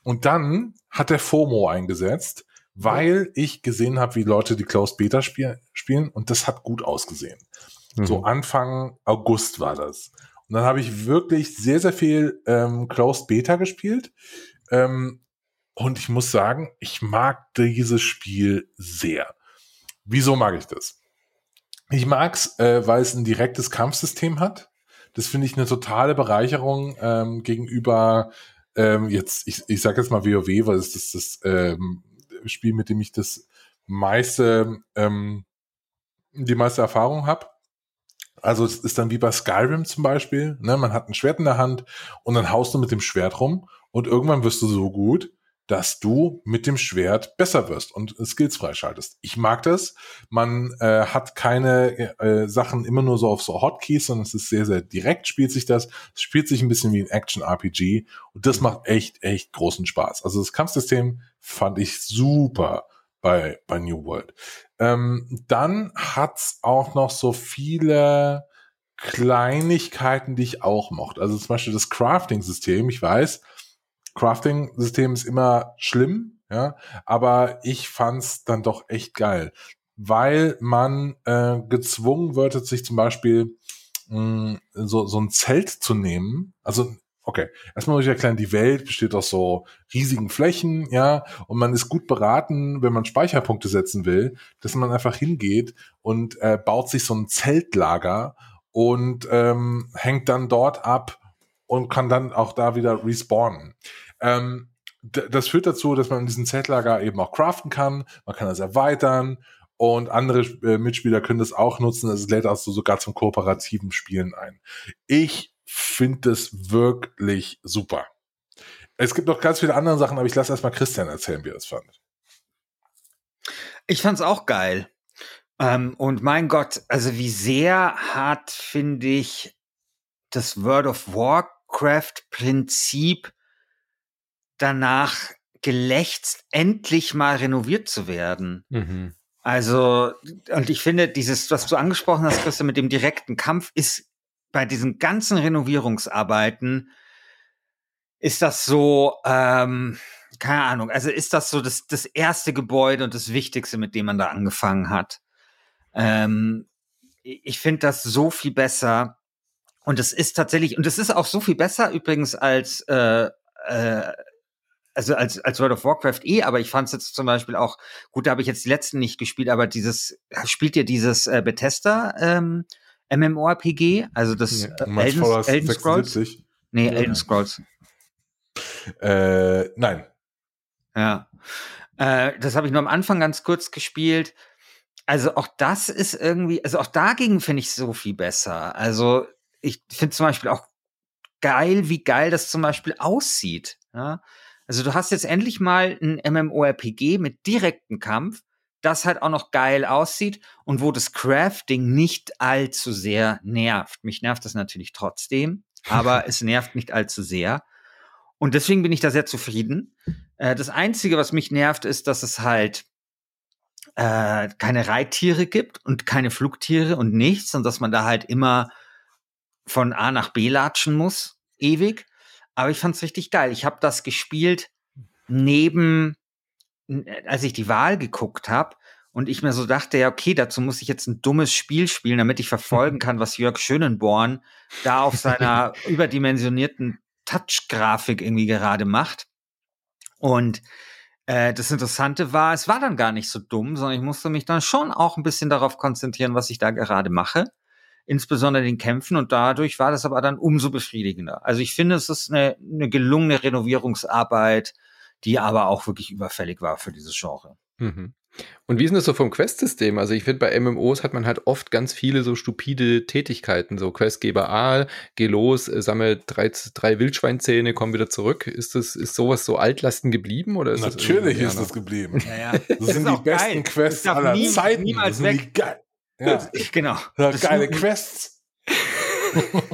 Und dann hat der FOMO eingesetzt, weil ich gesehen habe, wie Leute die Closed Beta spiel spielen und das hat gut ausgesehen. Mhm. So Anfang August war das. Und dann habe ich wirklich sehr, sehr viel ähm, Closed Beta gespielt. Ähm, und ich muss sagen, ich mag dieses Spiel sehr. Wieso mag ich das? Ich mag's, äh, weil es ein direktes Kampfsystem hat. Das finde ich eine totale Bereicherung ähm, gegenüber ähm, jetzt, ich, ich sage jetzt mal WoW, weil es das, das ähm, Spiel, mit dem ich das meiste, ähm, die meiste Erfahrung habe. Also es ist dann wie bei Skyrim zum Beispiel, ne? man hat ein Schwert in der Hand und dann haust du mit dem Schwert rum und irgendwann wirst du so gut, dass du mit dem Schwert besser wirst und Skills freischaltest. Ich mag das. Man äh, hat keine äh, Sachen immer nur so auf so Hotkeys, sondern es ist sehr, sehr direkt spielt sich das. Es spielt sich ein bisschen wie ein Action-RPG und das macht echt, echt großen Spaß. Also das Kampfsystem fand ich super bei, bei New World. Ähm, dann hat's auch noch so viele Kleinigkeiten, die ich auch mochte. Also zum Beispiel das Crafting-System. Ich weiß, Crafting-System ist immer schlimm, ja, aber ich fand's dann doch echt geil, weil man äh, gezwungen wird, sich zum Beispiel mh, so, so ein Zelt zu nehmen. Also Okay, erstmal muss ich erklären, die Welt besteht aus so riesigen Flächen, ja, und man ist gut beraten, wenn man Speicherpunkte setzen will, dass man einfach hingeht und äh, baut sich so ein Zeltlager und ähm, hängt dann dort ab und kann dann auch da wieder respawnen. Ähm, das führt dazu, dass man in diesem Zeltlager eben auch craften kann, man kann das erweitern und andere äh, Mitspieler können das auch nutzen. Es lädt also sogar zum kooperativen Spielen ein. Ich finde das wirklich super. Es gibt noch ganz viele andere Sachen, aber ich lasse erstmal Christian erzählen, wie er es fand. Ich fand es auch geil. Ähm, und mein Gott, also wie sehr hat, finde ich, das World of Warcraft-Prinzip danach gelächzt, endlich mal renoviert zu werden. Mhm. Also, und ich finde, dieses, was du angesprochen hast, Christian, mit dem direkten Kampf ist bei diesen ganzen Renovierungsarbeiten ist das so, ähm, keine Ahnung, also ist das so das, das erste Gebäude und das Wichtigste, mit dem man da angefangen hat. Ähm, ich finde das so viel besser. Und es ist tatsächlich, und es ist auch so viel besser übrigens als, äh, äh, also als, als World of Warcraft eh, aber ich fand es jetzt zum Beispiel auch, gut, da habe ich jetzt die letzten nicht gespielt, aber dieses, spielt ihr dieses äh, Bethesda ähm, MMORPG, also das ja, äh, Elden, Elden Scrolls? Nee, ja. Elden Scrolls. Äh, nein. Ja. Äh, das habe ich nur am Anfang ganz kurz gespielt. Also auch das ist irgendwie, also auch dagegen finde ich so viel besser. Also ich finde zum Beispiel auch geil, wie geil das zum Beispiel aussieht. Ja? Also du hast jetzt endlich mal ein MMORPG mit direktem Kampf, das halt auch noch geil aussieht und wo das Crafting nicht allzu sehr nervt. Mich nervt das natürlich trotzdem, aber *laughs* es nervt nicht allzu sehr. Und deswegen bin ich da sehr zufrieden. Äh, das Einzige, was mich nervt, ist, dass es halt äh, keine Reittiere gibt und keine Flugtiere und nichts und dass man da halt immer von A nach B latschen muss, ewig. Aber ich fand's richtig geil. Ich habe das gespielt neben, als ich die Wahl geguckt habe und ich mir so dachte, ja, okay, dazu muss ich jetzt ein dummes Spiel spielen, damit ich verfolgen *laughs* kann, was Jörg Schönenborn da auf seiner *laughs* überdimensionierten Touch-Grafik irgendwie gerade macht. Und äh, das Interessante war, es war dann gar nicht so dumm, sondern ich musste mich dann schon auch ein bisschen darauf konzentrieren, was ich da gerade mache insbesondere den Kämpfen und dadurch war das aber dann umso befriedigender. Also ich finde, es ist eine, eine gelungene Renovierungsarbeit, die aber auch wirklich überfällig war für dieses Genre. Mhm. Und wie ist das so vom Quest-System? Also ich finde, bei MMOs hat man halt oft ganz viele so stupide Tätigkeiten. So Questgeber A, geh los, äh, sammle drei, drei Wildschweinzähne, komm wieder zurück. Ist das, ist sowas so Altlasten geblieben? Oder ist Natürlich das ist das geblieben. Ja, ja. Das, das sind die besten geil. Quests aller nie, Zeiten. Niemals weg. Ja, genau. Ja, geile Quests. *laughs*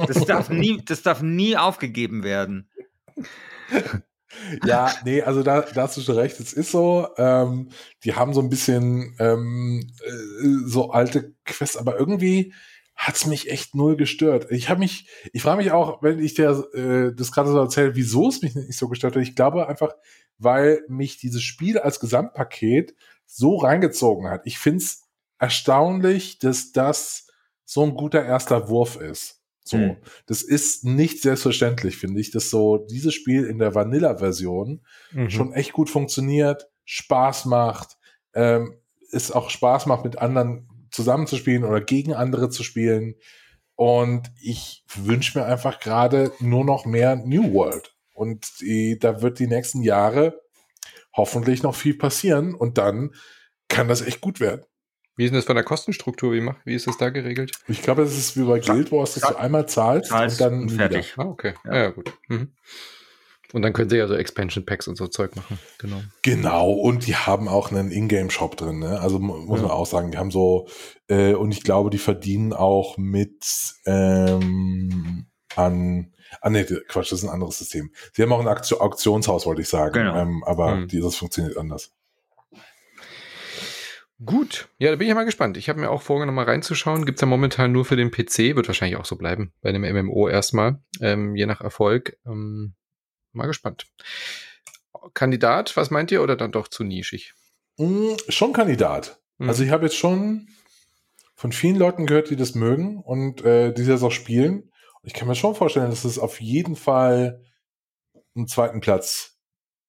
Das darf, nie, das darf nie aufgegeben werden. Ja, nee, also da, da hast du schon recht. Es ist so, ähm, die haben so ein bisschen ähm, äh, so alte Quests, aber irgendwie hat's mich echt null gestört. Ich habe mich, ich frage mich auch, wenn ich dir äh, das gerade so erzähle, wieso es mich nicht so gestört hat. Ich glaube einfach, weil mich dieses Spiel als Gesamtpaket so reingezogen hat. Ich find's erstaunlich, dass das so ein guter erster Wurf ist. So, mhm. das ist nicht selbstverständlich, finde ich, dass so dieses Spiel in der Vanilla-Version mhm. schon echt gut funktioniert, Spaß macht, ähm, es auch Spaß macht, mit anderen zusammenzuspielen oder gegen andere zu spielen. Und ich wünsche mir einfach gerade nur noch mehr New World. Und die, da wird die nächsten Jahre hoffentlich noch viel passieren und dann kann das echt gut werden. Wie ist denn das von der Kostenstruktur? Wie, macht, wie ist das da geregelt? Ich glaube, es ist wie bei Guild Wars, dass du einmal zahlst und dann fertig. Ah, okay. Ja, ja gut. Mhm. Und dann können sie ja so Expansion Packs und so Zeug machen. Genau. Genau. Und die haben auch einen Ingame-Shop drin. Ne? Also muss ja. man auch sagen, die haben so, äh, und ich glaube, die verdienen auch mit ähm, an, ah nee, Quatsch, das ist ein anderes System. Sie haben auch ein Auktionshaus, wollte ich sagen. Genau. Ähm, aber mhm. die, das funktioniert anders. Gut, ja, da bin ich mal gespannt. Ich habe mir auch vorgenommen, mal reinzuschauen. Gibt's ja momentan nur für den PC, wird wahrscheinlich auch so bleiben, bei einem MMO erstmal, ähm, je nach Erfolg. Ähm, mal gespannt. Kandidat, was meint ihr, oder dann doch zu nischig? Mm, schon Kandidat. Mhm. Also ich habe jetzt schon von vielen Leuten gehört, die das mögen und äh, die das auch spielen. Ich kann mir schon vorstellen, dass es auf jeden Fall einen zweiten Platz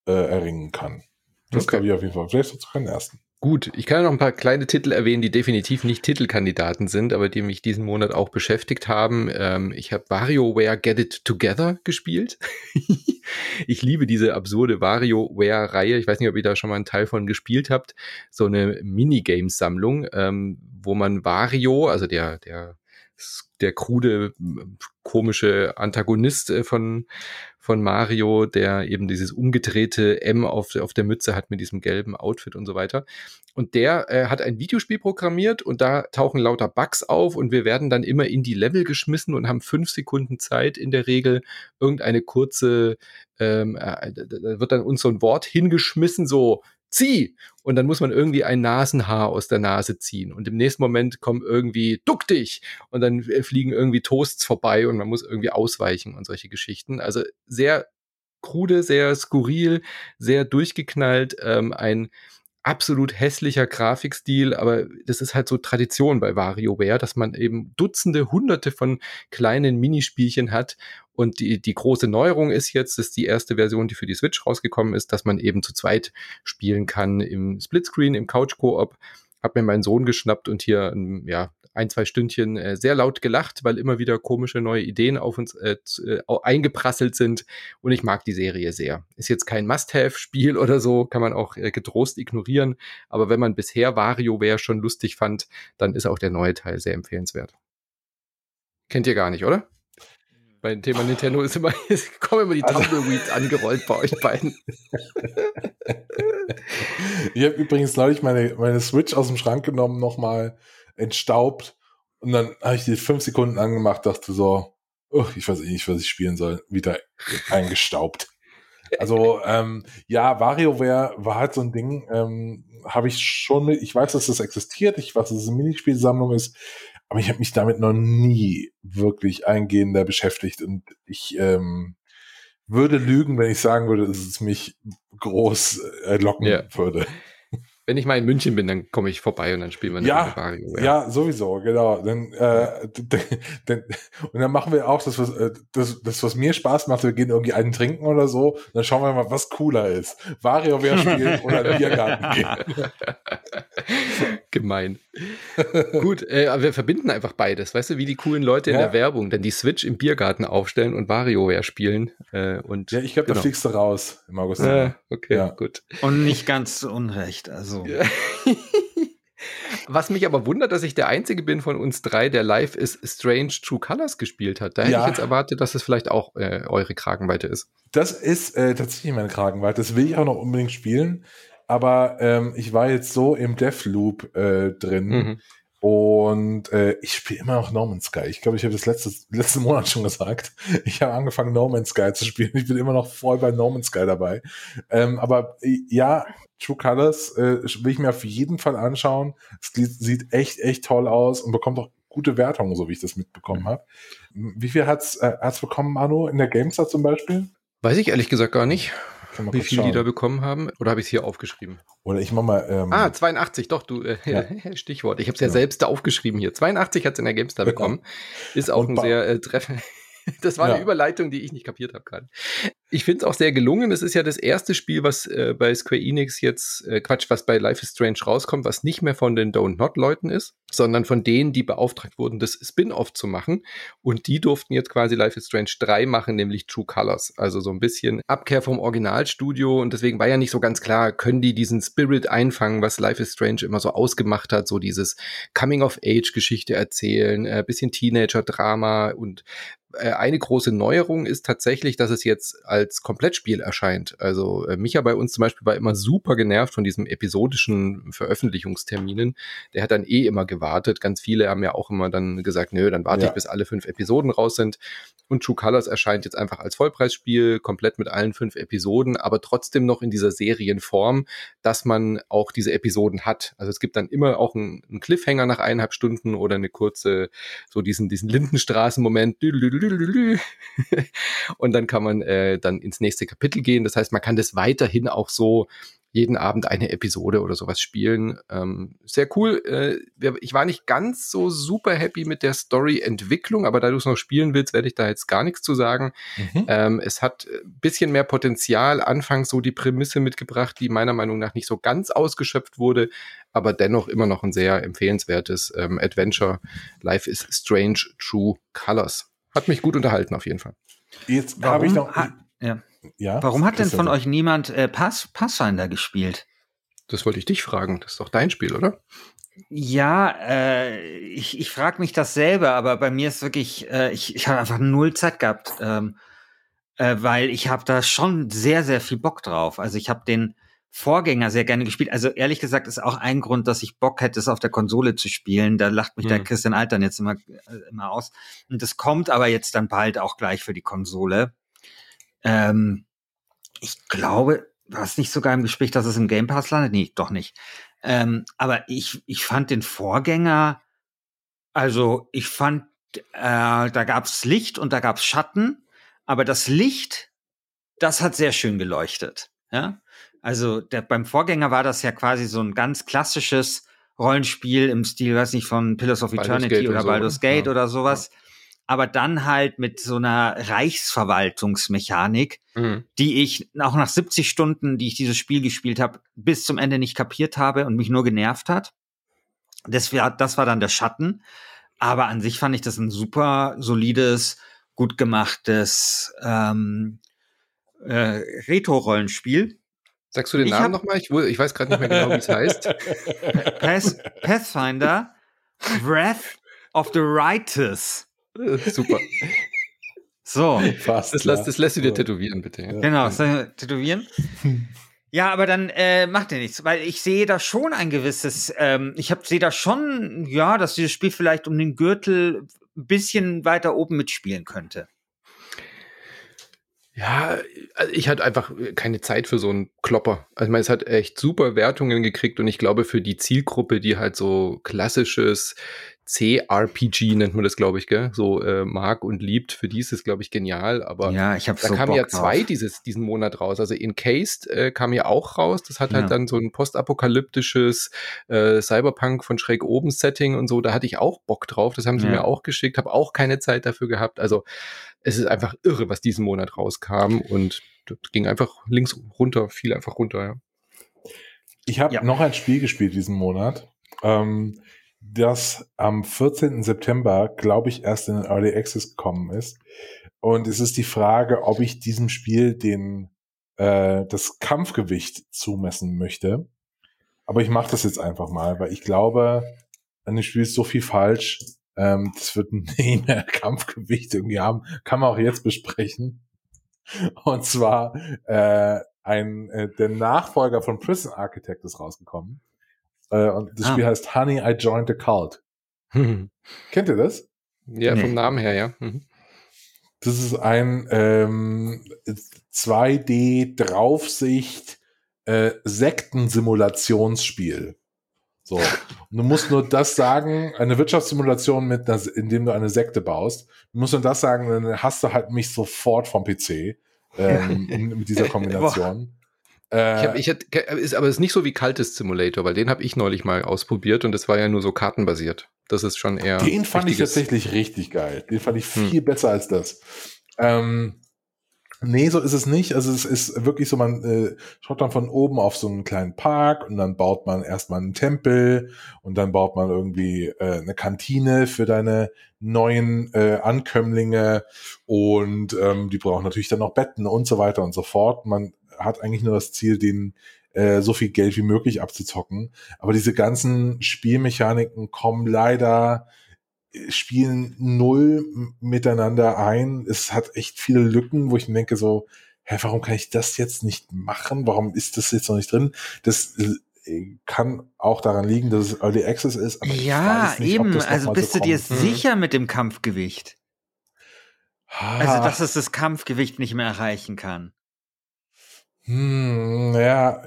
äh, erringen kann. Das okay. glaube ich auf jeden Fall. Vielleicht sogar den ersten. Gut, ich kann noch ein paar kleine Titel erwähnen, die definitiv nicht Titelkandidaten sind, aber die mich diesen Monat auch beschäftigt haben. Ähm, ich habe WarioWare Get It Together gespielt. *laughs* ich liebe diese absurde WarioWare-Reihe. Ich weiß nicht, ob ihr da schon mal einen Teil von gespielt habt. So eine Minigames-Sammlung, ähm, wo man Wario, also der, der der krude, komische Antagonist äh, von, von Mario, der eben dieses umgedrehte M auf, auf der Mütze hat mit diesem gelben Outfit und so weiter. Und der äh, hat ein Videospiel programmiert und da tauchen lauter Bugs auf und wir werden dann immer in die Level geschmissen und haben fünf Sekunden Zeit in der Regel irgendeine kurze, ähm, äh, da wird dann uns so ein Wort hingeschmissen, so zieh! Und dann muss man irgendwie ein Nasenhaar aus der Nase ziehen. Und im nächsten Moment kommen irgendwie, duck dich! Und dann äh, fliegen irgendwie Toasts vorbei und man muss irgendwie ausweichen und solche Geschichten. Also sehr krude, sehr skurril, sehr durchgeknallt, ähm, ein absolut hässlicher Grafikstil, aber das ist halt so Tradition bei WarioWare, dass man eben Dutzende, Hunderte von kleinen Minispielchen hat. Und die, die große Neuerung ist jetzt, ist die erste Version, die für die Switch rausgekommen ist, dass man eben zu zweit spielen kann im Splitscreen, im Couch-Koop. Hab mir meinen Sohn geschnappt und hier ja, ein, zwei Stündchen äh, sehr laut gelacht, weil immer wieder komische neue Ideen auf uns äh, äh, eingeprasselt sind. Und ich mag die Serie sehr. Ist jetzt kein Must-Have-Spiel oder so, kann man auch äh, getrost ignorieren. Aber wenn man bisher WarioWare schon lustig fand, dann ist auch der neue Teil sehr empfehlenswert. Kennt ihr gar nicht, oder? Beim Thema Nintendo ist immer, *laughs* es kommen immer die also, Tumbleweeds angerollt bei euch beiden. *laughs* ich habe übrigens neulich meine, meine Switch aus dem Schrank genommen, nochmal entstaubt. Und dann habe ich die fünf Sekunden angemacht, dachte so, oh, ich weiß eh nicht, was ich spielen soll. Wieder eingestaubt. *laughs* Also ähm, ja, WarioWare war halt so ein Ding, ähm, habe ich schon mit, ich weiß, dass das existiert, ich weiß, dass es eine Minispielsammlung ist, aber ich habe mich damit noch nie wirklich eingehender beschäftigt und ich ähm, würde lügen, wenn ich sagen würde, dass es mich groß äh, locken yeah. würde wenn ich mal in München bin, dann komme ich vorbei und dann spielen wir ja, Mario. Ja. ja, sowieso, genau. Dann, äh, dann, und dann machen wir auch das was, äh, das, das, was mir Spaß macht. Wir gehen irgendwie einen trinken oder so. Dann schauen wir mal, was cooler ist. WarioWare spielen *laughs* oder Biergarten gehen. Gemein. Gut, äh, aber wir verbinden einfach beides. Weißt du, wie die coolen Leute ja. in der Werbung dann die Switch im Biergarten aufstellen und WarioWare spielen. Äh, und, ja, ich glaube, genau. da fliegst du raus im August. Äh, okay, ja. gut. Und nicht ganz unrecht. Also so. Was mich aber wundert, dass ich der Einzige bin von uns drei, der live ist Strange True Colors gespielt hat. Da hätte ja. ich jetzt erwartet, dass es vielleicht auch äh, eure Kragenweite ist. Das ist äh, tatsächlich meine Kragenweite. Das will ich auch noch unbedingt spielen. Aber ähm, ich war jetzt so im Deathloop äh, drin. Mhm. Und äh, ich spiele immer noch No Man's Sky. Ich glaube, ich habe das letzte, letzten Monat schon gesagt. *laughs* Ich habe angefangen, No Man's Sky zu spielen. Ich bin immer noch voll bei No Man's Sky dabei. Ähm, aber äh, ja, True Colors äh, will ich mir auf jeden Fall anschauen. Es sieht echt, echt toll aus und bekommt auch gute Wertungen, so wie ich das mitbekommen habe. Wie viel hat's, äh, hat's bekommen, Manu, in der GameStar zum Beispiel? Weiß ich ehrlich gesagt gar nicht. Wie viel die da bekommen haben? Oder habe ich es hier aufgeschrieben? Oder ich mach mal. Ähm, ah, 82, doch, du, äh, ja. *laughs* Stichwort. Ich habe es ja, ja, selbst da aufgeschrieben hier. 82 hat es in der GameStar genau. bekommen. Ist auch Und ein sehr äh, treffend. *laughs* Das war ja. eine Überleitung, die ich nicht kapiert habe gerade. Ich finde es auch sehr gelungen. Es ist ja das erste Spiel, was äh, bei Square Enix jetzt, äh, Quatsch, was bei Life is Strange rauskommt, was nicht mehr von den Don't Not Leuten ist, sondern von denen, die beauftragt wurden, das Spin-off zu machen. Und die durften jetzt quasi Life is Strange 3 machen, nämlich True Colors. Also so ein bisschen Abkehr vom Originalstudio. Und deswegen war ja nicht so ganz klar, können die diesen Spirit einfangen, was Life is Strange immer so ausgemacht hat, so dieses Coming-of-Age-Geschichte erzählen, äh, bisschen Teenager-Drama und äh, eine große Neuerung ist tatsächlich, dass es jetzt als Komplettspiel erscheint. Also äh, Micha bei uns zum Beispiel war immer super genervt von diesen episodischen Veröffentlichungsterminen. Der hat dann eh immer gewartet. Ganz viele haben ja auch immer dann gesagt, nö, dann warte ja. ich, bis alle fünf Episoden raus sind. Und True Colors erscheint jetzt einfach als Vollpreisspiel, komplett mit allen fünf Episoden, aber trotzdem noch in dieser Serienform, dass man auch diese Episoden hat. Also es gibt dann immer auch einen, einen Cliffhanger nach eineinhalb Stunden oder eine kurze, so diesen, diesen Lindenstraßen-Moment. *laughs* Und dann kann man äh, dann ins nächste Kapitel gehen. Das heißt, man kann das weiterhin auch so jeden Abend eine Episode oder sowas spielen. Ähm, sehr cool. Äh, ich war nicht ganz so super happy mit der Story-Entwicklung, aber da du es noch spielen willst, werde ich da jetzt gar nichts zu sagen. Mhm. Ähm, es hat ein bisschen mehr Potenzial. Anfangs so die Prämisse mitgebracht, die meiner Meinung nach nicht so ganz ausgeschöpft wurde, aber dennoch immer noch ein sehr empfehlenswertes ähm, Adventure. Life is Strange True Colors. Hat mich gut unterhalten auf jeden Fall. Jetzt habe ich noch. Ja. Ja, Warum hat denn von euch niemand äh, Pass, Pathfinder gespielt? Das wollte ich dich fragen. Das ist doch dein Spiel, oder? Ja, äh, ich, ich frage mich das selber, aber bei mir ist wirklich, äh, ich, ich habe einfach null Zeit gehabt, ähm, äh, weil ich habe da schon sehr, sehr viel Bock drauf. Also ich habe den Vorgänger sehr gerne gespielt. Also ehrlich gesagt ist auch ein Grund, dass ich Bock hätte, es auf der Konsole zu spielen. Da lacht mich hm. der Christian Altern jetzt immer, äh, immer aus. Und das kommt aber jetzt dann bald auch gleich für die Konsole. Ähm, ich glaube, war es nicht sogar im Gespräch, dass es im Game Pass landet? Nee, doch nicht. Ähm, aber ich, ich fand den Vorgänger, also ich fand, äh, da gab's Licht und da gab's Schatten, aber das Licht, das hat sehr schön geleuchtet. Ja? Also der, beim Vorgänger war das ja quasi so ein ganz klassisches Rollenspiel im Stil, weiß nicht, von Pillars of Eternity oder, oder so, Baldur's Gate ja. oder sowas. Ja. Aber dann halt mit so einer Reichsverwaltungsmechanik, mhm. die ich auch nach 70 Stunden, die ich dieses Spiel gespielt habe, bis zum Ende nicht kapiert habe und mich nur genervt hat. Das, war, das war dann der Schatten. Aber an sich fand ich das ein super solides, gut gemachtes ähm, äh, Retro-Rollenspiel. Sagst du den ich Namen nochmal? Ich, ich weiß gerade nicht mehr genau, wie es heißt. Pathfinder Wrath of the Righteous. *laughs* Super. So. Fast, das, lass, das lässt du dir tätowieren, bitte. Ja. Genau, tätowieren. Ja, aber dann äh, macht er nichts, weil ich sehe da schon ein gewisses, ähm, ich sehe da schon, ja, dass dieses Spiel vielleicht um den Gürtel ein bisschen weiter oben mitspielen könnte. Ja, also ich hatte einfach keine Zeit für so einen Klopper. Also ich meine, es hat echt super Wertungen gekriegt und ich glaube für die Zielgruppe, die halt so klassisches C-RPG nennt man das, glaube ich, gell? So äh, mag und liebt, für die ist es, glaube ich, genial. Aber ja, ich da so kamen ja zwei drauf. dieses, diesen Monat raus. Also Encased äh, kam ja auch raus. Das hat halt ja. halt dann so ein postapokalyptisches äh, Cyberpunk von schräg oben Setting und so. Da hatte ich auch Bock drauf. Das haben sie ja. mir auch geschickt, habe auch keine Zeit dafür gehabt. Also es ist einfach irre, was diesen Monat rauskam und das ging einfach links runter, fiel einfach runter, ja. Ich habe ja. noch ein Spiel gespielt diesen Monat, ähm, das am 14. September, glaube ich, erst in den Early Access gekommen ist. Und es ist die Frage, ob ich diesem Spiel den äh, das Kampfgewicht zumessen möchte. Aber ich mache das jetzt einfach mal, weil ich glaube, an dem Spiel ist so viel falsch, ähm, das wird *laughs* nie mehr Kampfgewicht irgendwie haben. Kann man auch jetzt besprechen. Und zwar äh, ein äh, der Nachfolger von Prison Architect ist rausgekommen. Äh, und das ah. Spiel heißt Honey, I Joined a Cult. *laughs* Kennt ihr das? Ja, nee. vom Namen her, ja. Mhm. Das ist ein ähm, 2D-Draufsicht äh, Sektensimulationsspiel. So. Und du musst nur das sagen, eine Wirtschaftssimulation mit, einer, indem du eine Sekte baust. Du musst nur das sagen, dann hast du halt mich sofort vom PC *laughs* ähm, mit dieser Kombination. Äh, ich hab, ich hab, ist, aber es ist nicht so wie Kaltes Simulator, weil den habe ich neulich mal ausprobiert und das war ja nur so kartenbasiert. Das ist schon eher. Den fand ich tatsächlich richtig geil. Den fand ich hm. viel hm. besser als das. Ähm, Nee, so ist es nicht. Also es ist wirklich so, man äh, schaut dann von oben auf so einen kleinen Park und dann baut man erstmal einen Tempel und dann baut man irgendwie äh, eine Kantine für deine neuen äh, Ankömmlinge und ähm, die brauchen natürlich dann noch Betten und so weiter und so fort. Man hat eigentlich nur das Ziel, den äh, so viel Geld wie möglich abzuzocken. Aber diese ganzen Spielmechaniken kommen leider spielen null miteinander ein. Es hat echt viele Lücken, wo ich mir denke so, hä, warum kann ich das jetzt nicht machen? Warum ist das jetzt noch nicht drin? Das äh, kann auch daran liegen, dass es Early Access ist. ja, nicht, eben. Also bist so du dir hm. sicher mit dem Kampfgewicht? Also, dass es das Kampfgewicht nicht mehr erreichen kann. Hm, ja,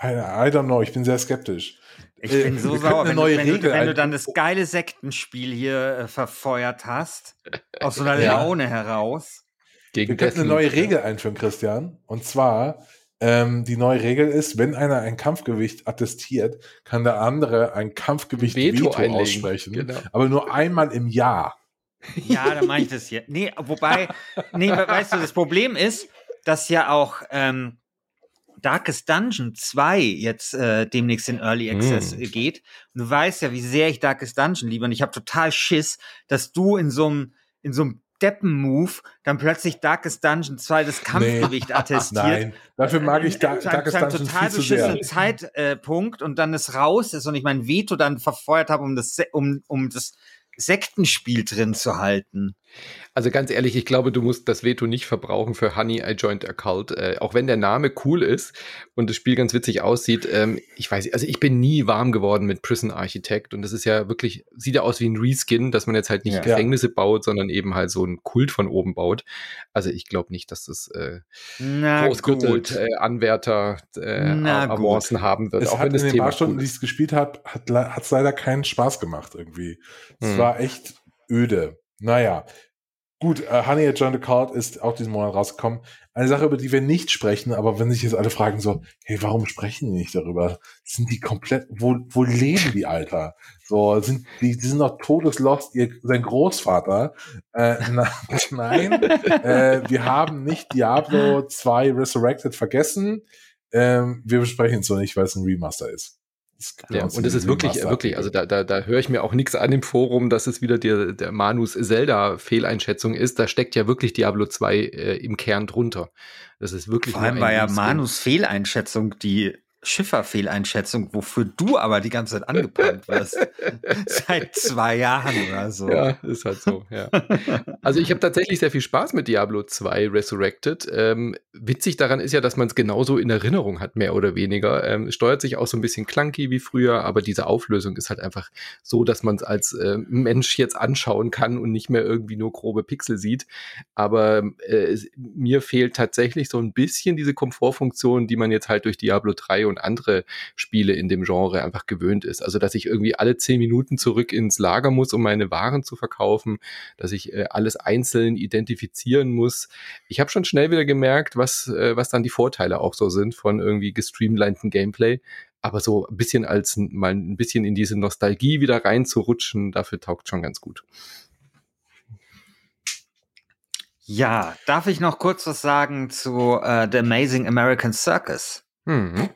I, I don't know. Ich bin sehr skeptisch. Ich bin so sauer, wenn, du, wenn, du, wenn du, dann das geile Sektenspiel hier äh, verfeuert hast, aus so einer ja. Laune heraus. Gegen Wir könnten eine neue Regel einführen, Christian. Und zwar, ähm, die neue Regel ist, wenn einer ein Kampfgewicht attestiert, kann der andere ein Kampfgewicht Veto, Veto aussprechen. Genau. Aber nur einmal im Jahr. Ja, dann mache ich das hier. Nee, wobei, nee, weißt du, das Problem ist, dass ja auch ähm, Darkest Dungeon 2 jetzt äh, demnächst in Early Access mm. geht. Und du weißt ja, wie sehr ich Darkest Dungeon liebe. Und ich habe total Schiss, dass du in so einem in so einem Deppen-Move dann plötzlich Darkest Dungeon 2 das Kampfgewicht nee. *laughs* attestiert. Nein, dafür mag ich da, Darkest Dungeon total viel beschissenen Zeitpunkt äh, und dann es raus ist und ich mein Veto dann verfeuert habe, um das, um, um das Sektenspiel drin zu halten. Also ganz ehrlich, ich glaube, du musst das Veto nicht verbrauchen für Honey, I Joined a Cult. Äh, auch wenn der Name cool ist und das Spiel ganz witzig aussieht. Ähm, ich weiß, also ich bin nie warm geworden mit Prison Architect und das ist ja wirklich, sieht ja aus wie ein Reskin, dass man jetzt halt nicht ja. Gefängnisse baut, sondern eben halt so einen Kult von oben baut. Also ich glaube nicht, dass das äh, großgürtelt äh, Anwärter äh, Avancen haben wird. Es auch hat wenn das in den Thema paar Stunden, die ich es gespielt habe, hat es leider keinen Spaß gemacht irgendwie. Es hm. war echt öde. Naja, Gut, äh, Honey at John the Card ist auch diesen Monat rausgekommen. Eine Sache, über die wir nicht sprechen, aber wenn sich jetzt alle fragen so, hey, warum sprechen die nicht darüber? Sind die komplett, wo, wo leben die, Alter? So, sind die, die sind doch todeslost, ihr, sein Großvater. Äh, *laughs* na, nein, äh, wir haben nicht Diablo 2 Resurrected vergessen. Ähm, wir besprechen es so nicht, weil es ein Remaster ist. Ja, und es ist wirklich, wirklich, also da, da, da höre ich mir auch nichts an im Forum, dass es wieder der, der Manus Zelda-Fehleinschätzung ist. Da steckt ja wirklich Diablo 2 äh, im Kern drunter. Das ist wirklich. Vor allem war ja Manus Fehleinschätzung die Schifferfehleinschätzung, wofür du aber die ganze Zeit angepeilt wirst. *laughs* Seit zwei Jahren oder so. Ja, ist halt so, ja. Also ich habe tatsächlich sehr viel Spaß mit Diablo 2 Resurrected. Ähm, witzig daran ist ja, dass man es genauso in Erinnerung hat, mehr oder weniger. Ähm, steuert sich auch so ein bisschen clunky wie früher, aber diese Auflösung ist halt einfach so, dass man es als äh, Mensch jetzt anschauen kann und nicht mehr irgendwie nur grobe Pixel sieht. Aber äh, mir fehlt tatsächlich so ein bisschen diese Komfortfunktion, die man jetzt halt durch Diablo 3 und andere Spiele in dem Genre einfach gewöhnt ist. Also, dass ich irgendwie alle zehn Minuten zurück ins Lager muss, um meine Waren zu verkaufen, dass ich äh, alles einzeln identifizieren muss. Ich habe schon schnell wieder gemerkt, was, äh, was dann die Vorteile auch so sind von irgendwie gestreamlinten Gameplay. Aber so ein bisschen als mal ein bisschen in diese Nostalgie wieder reinzurutschen, dafür taugt schon ganz gut. Ja, darf ich noch kurz was sagen zu uh, The Amazing American Circus? Mhm.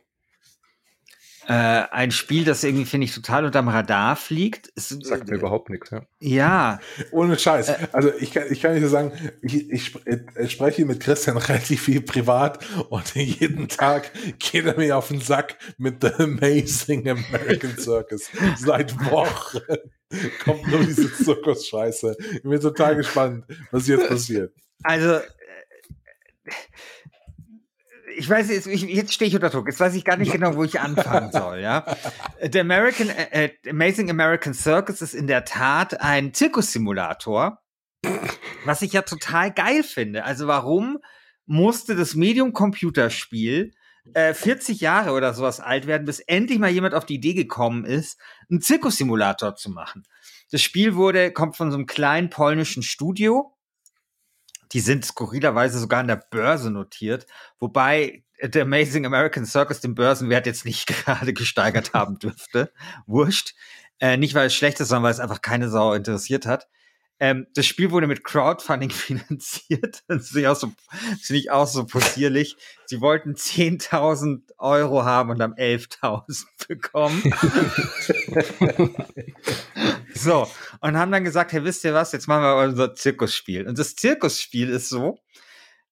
Äh, ein Spiel, das irgendwie, finde ich, total unterm Radar fliegt. Es, Sagt mir äh, überhaupt nichts, ja. Ja. Ohne Scheiß. Äh, also ich kann, ich kann nicht so sagen, ich, ich, ich spreche mit Christian *laughs* relativ viel privat und jeden Tag geht er mir auf den Sack mit The Amazing American Circus. Seit Wochen kommt nur diese Zirkus-Scheiße. Ich bin total gespannt, was jetzt passiert. Also, äh, ich weiß jetzt, ich, jetzt stehe ich unter Druck. Jetzt weiß ich gar nicht genau, wo ich *laughs* anfangen soll. Ja, der American äh, äh, Amazing American Circus ist in der Tat ein Zirkussimulator, was ich ja total geil finde. Also warum musste das Medium Computerspiel äh, 40 Jahre oder sowas alt werden, bis endlich mal jemand auf die Idee gekommen ist, einen Zirkussimulator zu machen? Das Spiel wurde kommt von so einem kleinen polnischen Studio die sind skurrilerweise sogar an der Börse notiert, wobei The Amazing American Circus den Börsenwert jetzt nicht *laughs* gerade gesteigert haben dürfte. Wurscht. Äh, nicht, weil es schlecht ist, sondern weil es einfach keine Sau interessiert hat. Ähm, das Spiel wurde mit Crowdfunding *laughs* finanziert. Das finde ich auch so, finde ich auch so possierlich. Sie wollten 10.000 Euro haben und haben 11.000 *laughs* bekommen. *laughs* so. Und haben dann gesagt, hey, wisst ihr was? Jetzt machen wir unser Zirkusspiel. Und das Zirkusspiel ist so,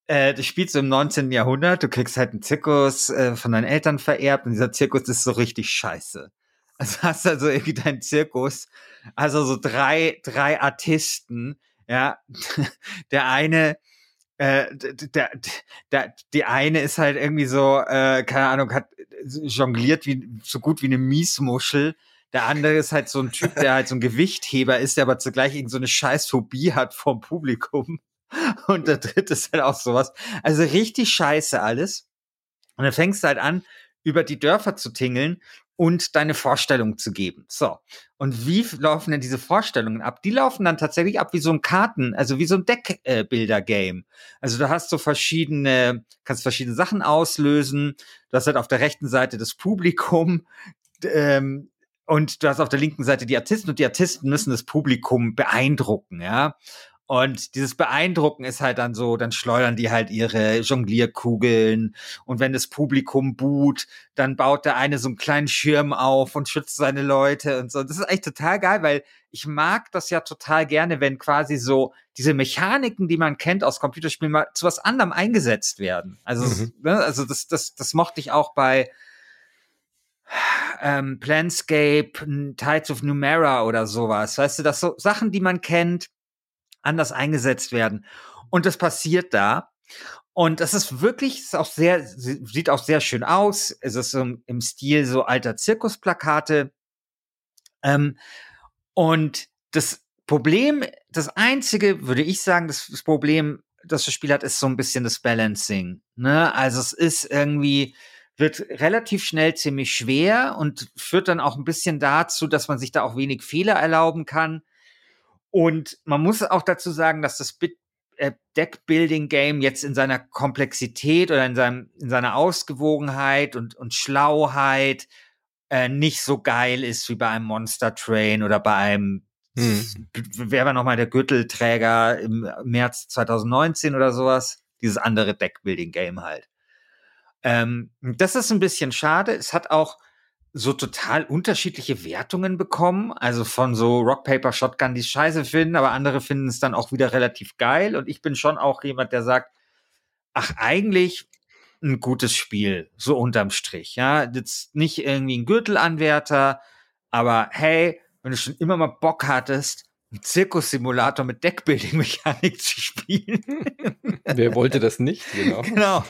äh, du spielst so im 19. Jahrhundert, du kriegst halt einen Zirkus äh, von deinen Eltern vererbt und dieser Zirkus ist so richtig scheiße. Also hast also irgendwie deinen Zirkus, also so drei, drei Artisten, ja, *laughs* der eine, äh, der, der, die eine ist halt irgendwie so, äh, keine Ahnung, hat jongliert wie, so gut wie eine Miesmuschel. Der andere ist halt so ein Typ, der halt so ein Gewichtheber ist, der aber zugleich irgend so eine Scheißphobie hat vom Publikum. *laughs* Und der dritte ist halt auch sowas. Also richtig scheiße alles. Und dann fängst du halt an, über die Dörfer zu tingeln und deine Vorstellung zu geben. So. Und wie laufen denn diese Vorstellungen ab? Die laufen dann tatsächlich ab wie so ein Karten, also wie so ein Deckbilder-Game. also du hast so verschiedene, kannst verschiedene Sachen auslösen. Du hast halt auf der rechten Seite das Publikum, ähm, und du hast auf der linken Seite die Artisten und die Artisten müssen das Publikum beeindrucken, ja. Und dieses Beeindrucken ist halt dann so, dann schleudern die halt ihre Jonglierkugeln. Und wenn das Publikum buht, dann baut der eine so einen kleinen Schirm auf und schützt seine Leute und so. Das ist echt total geil, weil ich mag das ja total gerne, wenn quasi so diese Mechaniken, die man kennt aus Computerspielen, mal zu was anderem eingesetzt werden. Also, mhm. ne, also das, das, das mochte ich auch bei, ähm, Planscape, Tides of Numera oder sowas. Weißt du, das so Sachen, die man kennt, anders eingesetzt werden. Und das passiert da. Und das ist wirklich, ist auch sehr, sieht auch sehr schön aus. Es ist so im Stil so alter Zirkusplakate. Ähm, und das Problem, das einzige, würde ich sagen, das, das Problem, das das Spiel hat, ist so ein bisschen das Balancing. Ne? Also es ist irgendwie, wird relativ schnell ziemlich schwer und führt dann auch ein bisschen dazu, dass man sich da auch wenig Fehler erlauben kann. Und man muss auch dazu sagen, dass das Bit äh, Deckbuilding-Game jetzt in seiner Komplexität oder in, seinem, in seiner Ausgewogenheit und, und Schlauheit äh, nicht so geil ist wie bei einem Monster Train oder bei einem hm. wer war nochmal der Gürtelträger im März 2019 oder sowas? Dieses andere Deckbuilding-Game halt. Ähm, das ist ein bisschen schade. Es hat auch so total unterschiedliche Wertungen bekommen. Also von so Rock Paper Shotgun, die es scheiße finden, aber andere finden es dann auch wieder relativ geil. Und ich bin schon auch jemand, der sagt, ach, eigentlich ein gutes Spiel, so unterm Strich. Ja, jetzt nicht irgendwie ein Gürtelanwärter, aber hey, wenn du schon immer mal Bock hattest, einen Zirkussimulator mit Deckbuilding-Mechanik *laughs* zu spielen. Wer wollte das nicht? Genau. *laughs* genau.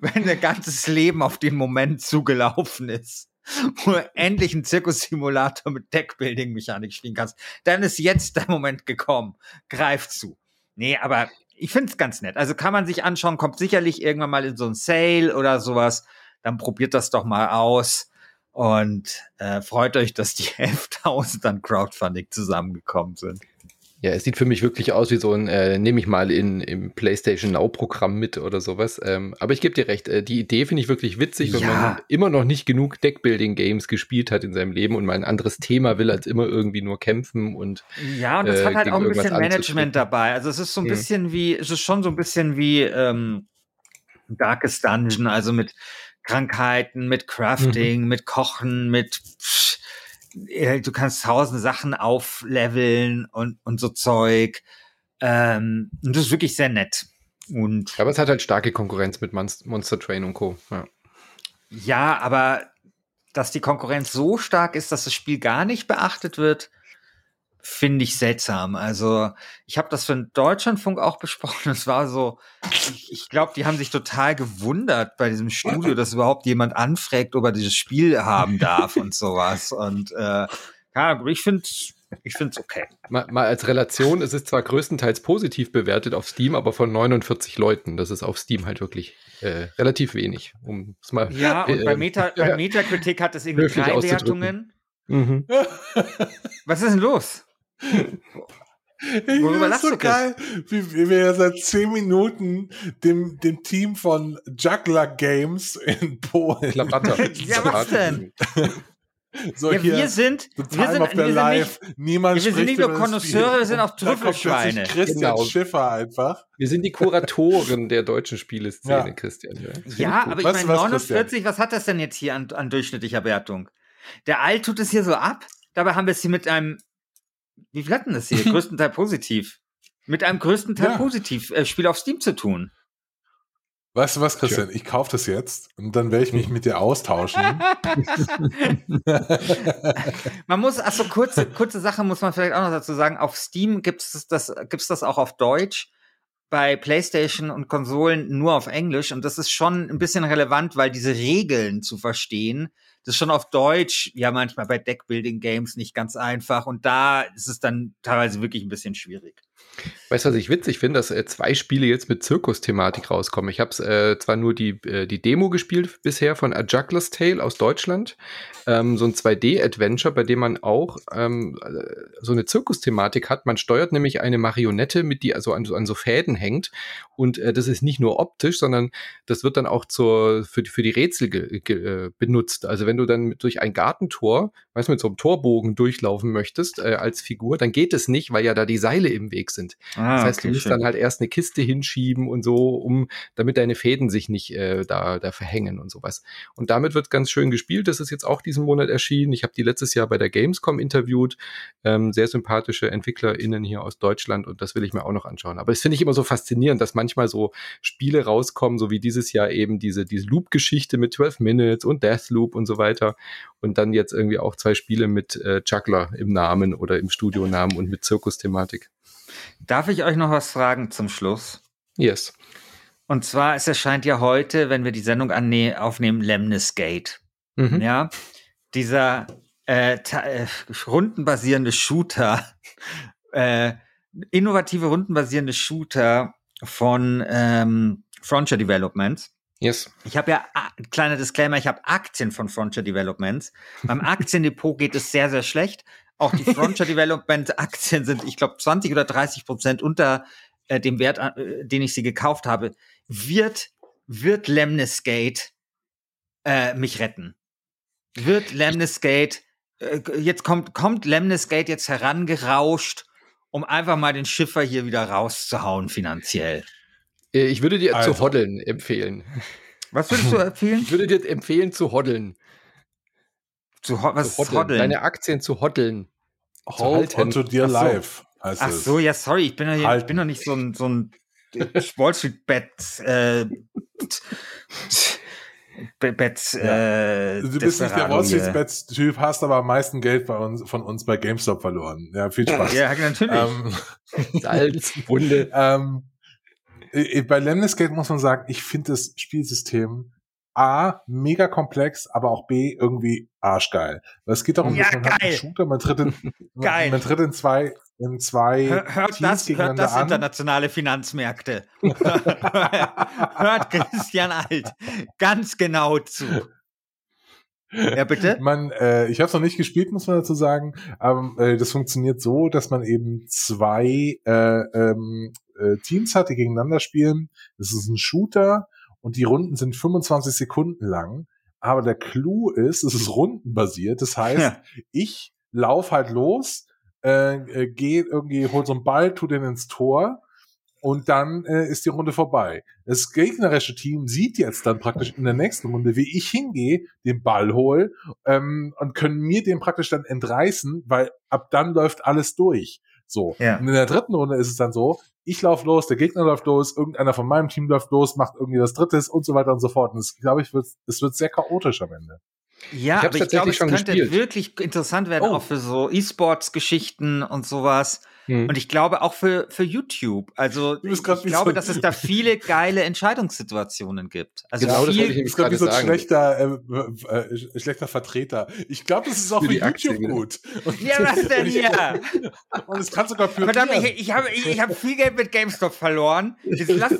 Wenn dein ganzes Leben auf den Moment zugelaufen ist, wo du endlich einen Zirkussimulator mit Deckbuilding-Mechanik spielen kannst, dann ist jetzt der Moment gekommen. Greif zu. Nee, aber ich finde es ganz nett. Also kann man sich anschauen, kommt sicherlich irgendwann mal in so ein Sale oder sowas. Dann probiert das doch mal aus. Und äh, freut euch, dass die *laughs* 11.000 an Crowdfunding zusammengekommen sind. Ja, es sieht für mich wirklich aus wie so ein, äh, nehme ich mal in, im PlayStation Now-Programm mit oder sowas. Ähm, aber ich gebe dir recht, äh, die Idee finde ich wirklich witzig, wenn ja. man immer noch nicht genug Deckbuilding-Games gespielt hat in seinem Leben und mal ein anderes Thema will, als immer irgendwie nur kämpfen und. Ja, und das äh, hat halt auch ein bisschen Management dabei. Also es ist so ein mhm. bisschen wie, es ist schon so ein bisschen wie ähm, Darkest Dungeon, also mit Krankheiten, mit Crafting, mhm. mit Kochen, mit pff, du kannst tausend Sachen aufleveln und, und so Zeug. Ähm, und das ist wirklich sehr nett. Und aber es hat halt starke Konkurrenz mit Monster Train und Co. Ja. ja, aber dass die Konkurrenz so stark ist, dass das Spiel gar nicht beachtet wird, finde ich seltsam. Also ich habe das für den Deutschlandfunk auch besprochen. *laughs* Es war so, ich, ich glaube, die haben sich total gewundert bei diesem Studio, dass überhaupt jemand anfragt, ob er dieses Spiel haben darf und *laughs* sowas. Und äh, ja, ich finde ich finde es okay. Mal, mal, als Relation, es ist zwar größtenteils positiv bewertet auf Steam, aber von 49 Leuten. Das ist auf Steam halt wirklich äh, relativ wenig. Um mal, ja, und äh, bei, Meta, *laughs* äh, bei Metakritik hat es irgendwie drei Wertungen. Mhm. Was ist denn los? Worüber lachst so du geil, wie, wie wir seit zehn Minuten dem, dem Team von Juggler Games in Polen. *laughs* ja, was denn? So ja, wir sind, wir sind, wir sind live. nicht, Niemand ja, wir sind nicht nur Konnoisseure, wir sind auch Trüffelschweine. Christian genau. Schiffer einfach. Wir sind die Kuratoren der deutschen Spieleszene, ja. Christian. Ja, ja aber ich meine, 49, was hat das denn jetzt hier an, an durchschnittlicher Wertung? Der Alt tut es hier so ab, dabei haben wir es hier mit einem wie viel denn das hier? *laughs* größten positiv. Mit einem größten Teil ja. positiv äh, Spiel auf Steam zu tun. Weißt du was, Christian? Ich kaufe das jetzt und dann werde ich mich mit dir austauschen. *laughs* man muss, also kurze, kurze Sache muss man vielleicht auch noch dazu sagen. Auf Steam gibt es das, gibt's das auch auf Deutsch. Bei PlayStation und Konsolen nur auf Englisch. Und das ist schon ein bisschen relevant, weil diese Regeln zu verstehen, das ist schon auf Deutsch ja manchmal bei Deckbuilding-Games nicht ganz einfach und da ist es dann teilweise wirklich ein bisschen schwierig. Weißt du, was ich witzig finde, dass äh, zwei Spiele jetzt mit Zirkus-Thematik rauskommen. Ich habe äh, zwar nur die, äh, die Demo gespielt bisher von A Juggler's Tale aus Deutschland, ähm, so ein 2D-Adventure, bei dem man auch ähm, so eine Zirkus-Thematik hat. Man steuert nämlich eine Marionette, mit die also an, an so Fäden hängt. Und äh, das ist nicht nur optisch, sondern das wird dann auch zur, für, für die Rätsel ge, ge, äh, benutzt. Also wenn du dann durch ein Gartentor, weißt du, mit so einem Torbogen durchlaufen möchtest äh, als Figur, dann geht es nicht, weil ja da die Seile im Weg sind. Ah, das heißt, okay, du musst schön. dann halt erst eine Kiste hinschieben und so, um damit deine Fäden sich nicht äh, da, da verhängen und sowas. Und damit wird ganz schön gespielt. Das ist jetzt auch diesen Monat erschienen. Ich habe die letztes Jahr bei der Gamescom interviewt. Ähm, sehr sympathische EntwicklerInnen hier aus Deutschland und das will ich mir auch noch anschauen. Aber das finde ich immer so faszinierend, dass manchmal so Spiele rauskommen, so wie dieses Jahr eben diese, diese Loop-Geschichte mit 12 Minutes und Deathloop und so weiter. Und dann jetzt irgendwie auch zwei Spiele mit äh, Juggler im Namen oder im Studionamen und mit Zirkusthematik. Darf ich euch noch was fragen zum Schluss? Yes. Und zwar, es erscheint ja heute, wenn wir die Sendung aufnehmen, Lemnis Gate. Mhm. Ja, dieser äh, äh, rundenbasierende Shooter, *laughs* äh, innovative rundenbasierende Shooter von ähm, Frontier Developments. Yes. Ich habe ja, kleiner Disclaimer, ich habe Aktien von Frontier Developments. Beim *laughs* Aktiendepot geht es sehr, sehr schlecht. Auch die *laughs* Frontier Development Aktien sind, ich glaube, 20 oder 30 Prozent unter äh, dem Wert, äh, den ich sie gekauft habe. Wird, wird Lemnisgate äh, mich retten? Wird Lemnisgate, äh, jetzt kommt, kommt Lemnisgate jetzt herangerauscht, um einfach mal den Schiffer hier wieder rauszuhauen finanziell? Äh, ich würde dir also. zu hoddeln empfehlen. Was würdest du *laughs* empfehlen? Ich würde dir empfehlen zu hoddeln. Zu, ho was zu hoddeln. hoddeln? Deine Aktien zu hoddeln. Hold onto dear so. life. Ach so, ja, sorry, ich bin ja hier, ich bin doch nicht so ein, so ein Wall Street Bet, äh, Bet, äh, Du bist nicht der Wall Street Bet Typ, hast aber am meisten Geld bei uns, von uns bei GameStop verloren. Ja, viel Spaß. Ja, natürlich. Ähm, *laughs* Salz, Wunde. *laughs* ähm, bei Lemnisgate muss man sagen, ich finde das Spielsystem A, mega komplex, aber auch B, irgendwie arschgeil. Es geht darum, ja, dass man geil. hat einen Shooter, man tritt in, *laughs* man, man, tritt in zwei, in zwei Hör, hört Teams das, hört das internationale Finanzmärkte. *laughs* hört Christian Alt ganz genau zu. Ja, bitte? Man, äh, ich habe es noch nicht gespielt, muss man dazu sagen. Aber äh, das funktioniert so, dass man eben zwei äh, ähm, äh, Teams hat, die gegeneinander spielen. Das ist ein Shooter und die Runden sind 25 Sekunden lang. Aber der Clou ist, es ist rundenbasiert. Das heißt, ja. ich lauf halt los, äh, äh, gehe irgendwie, hol so einen Ball, tu den ins Tor und dann äh, ist die Runde vorbei. Das gegnerische Team sieht jetzt dann praktisch in der nächsten Runde, wie ich hingehe, den Ball hol ähm, und können mir den praktisch dann entreißen, weil ab dann läuft alles durch. So. Ja. Und in der dritten Runde ist es dann so, ich laufe los, der Gegner läuft los, irgendeiner von meinem Team läuft los, macht irgendwie das Drittes und so weiter und so fort. Und das, glaube ich, wird, es wird sehr chaotisch am Ende. Ja, ich aber ich glaube, es könnte gespielt. wirklich interessant werden, oh. auch für so E-Sports-Geschichten und sowas. Hm. Und ich glaube auch für, für YouTube. Also ich glaube, so dass es da *laughs* viele geile Entscheidungssituationen gibt. Also genau, viel, das ich ist gerade wie so ein schlechter, äh, äh, schlechter Vertreter. Ich glaube, das ist auch für, für YouTube Aktien. gut. *laughs* Und, ja, was denn hier? *laughs* Und es kann sogar für Verdammt, ich, ich habe ich, ich hab viel Geld mit GameStop verloren. Jetzt lass,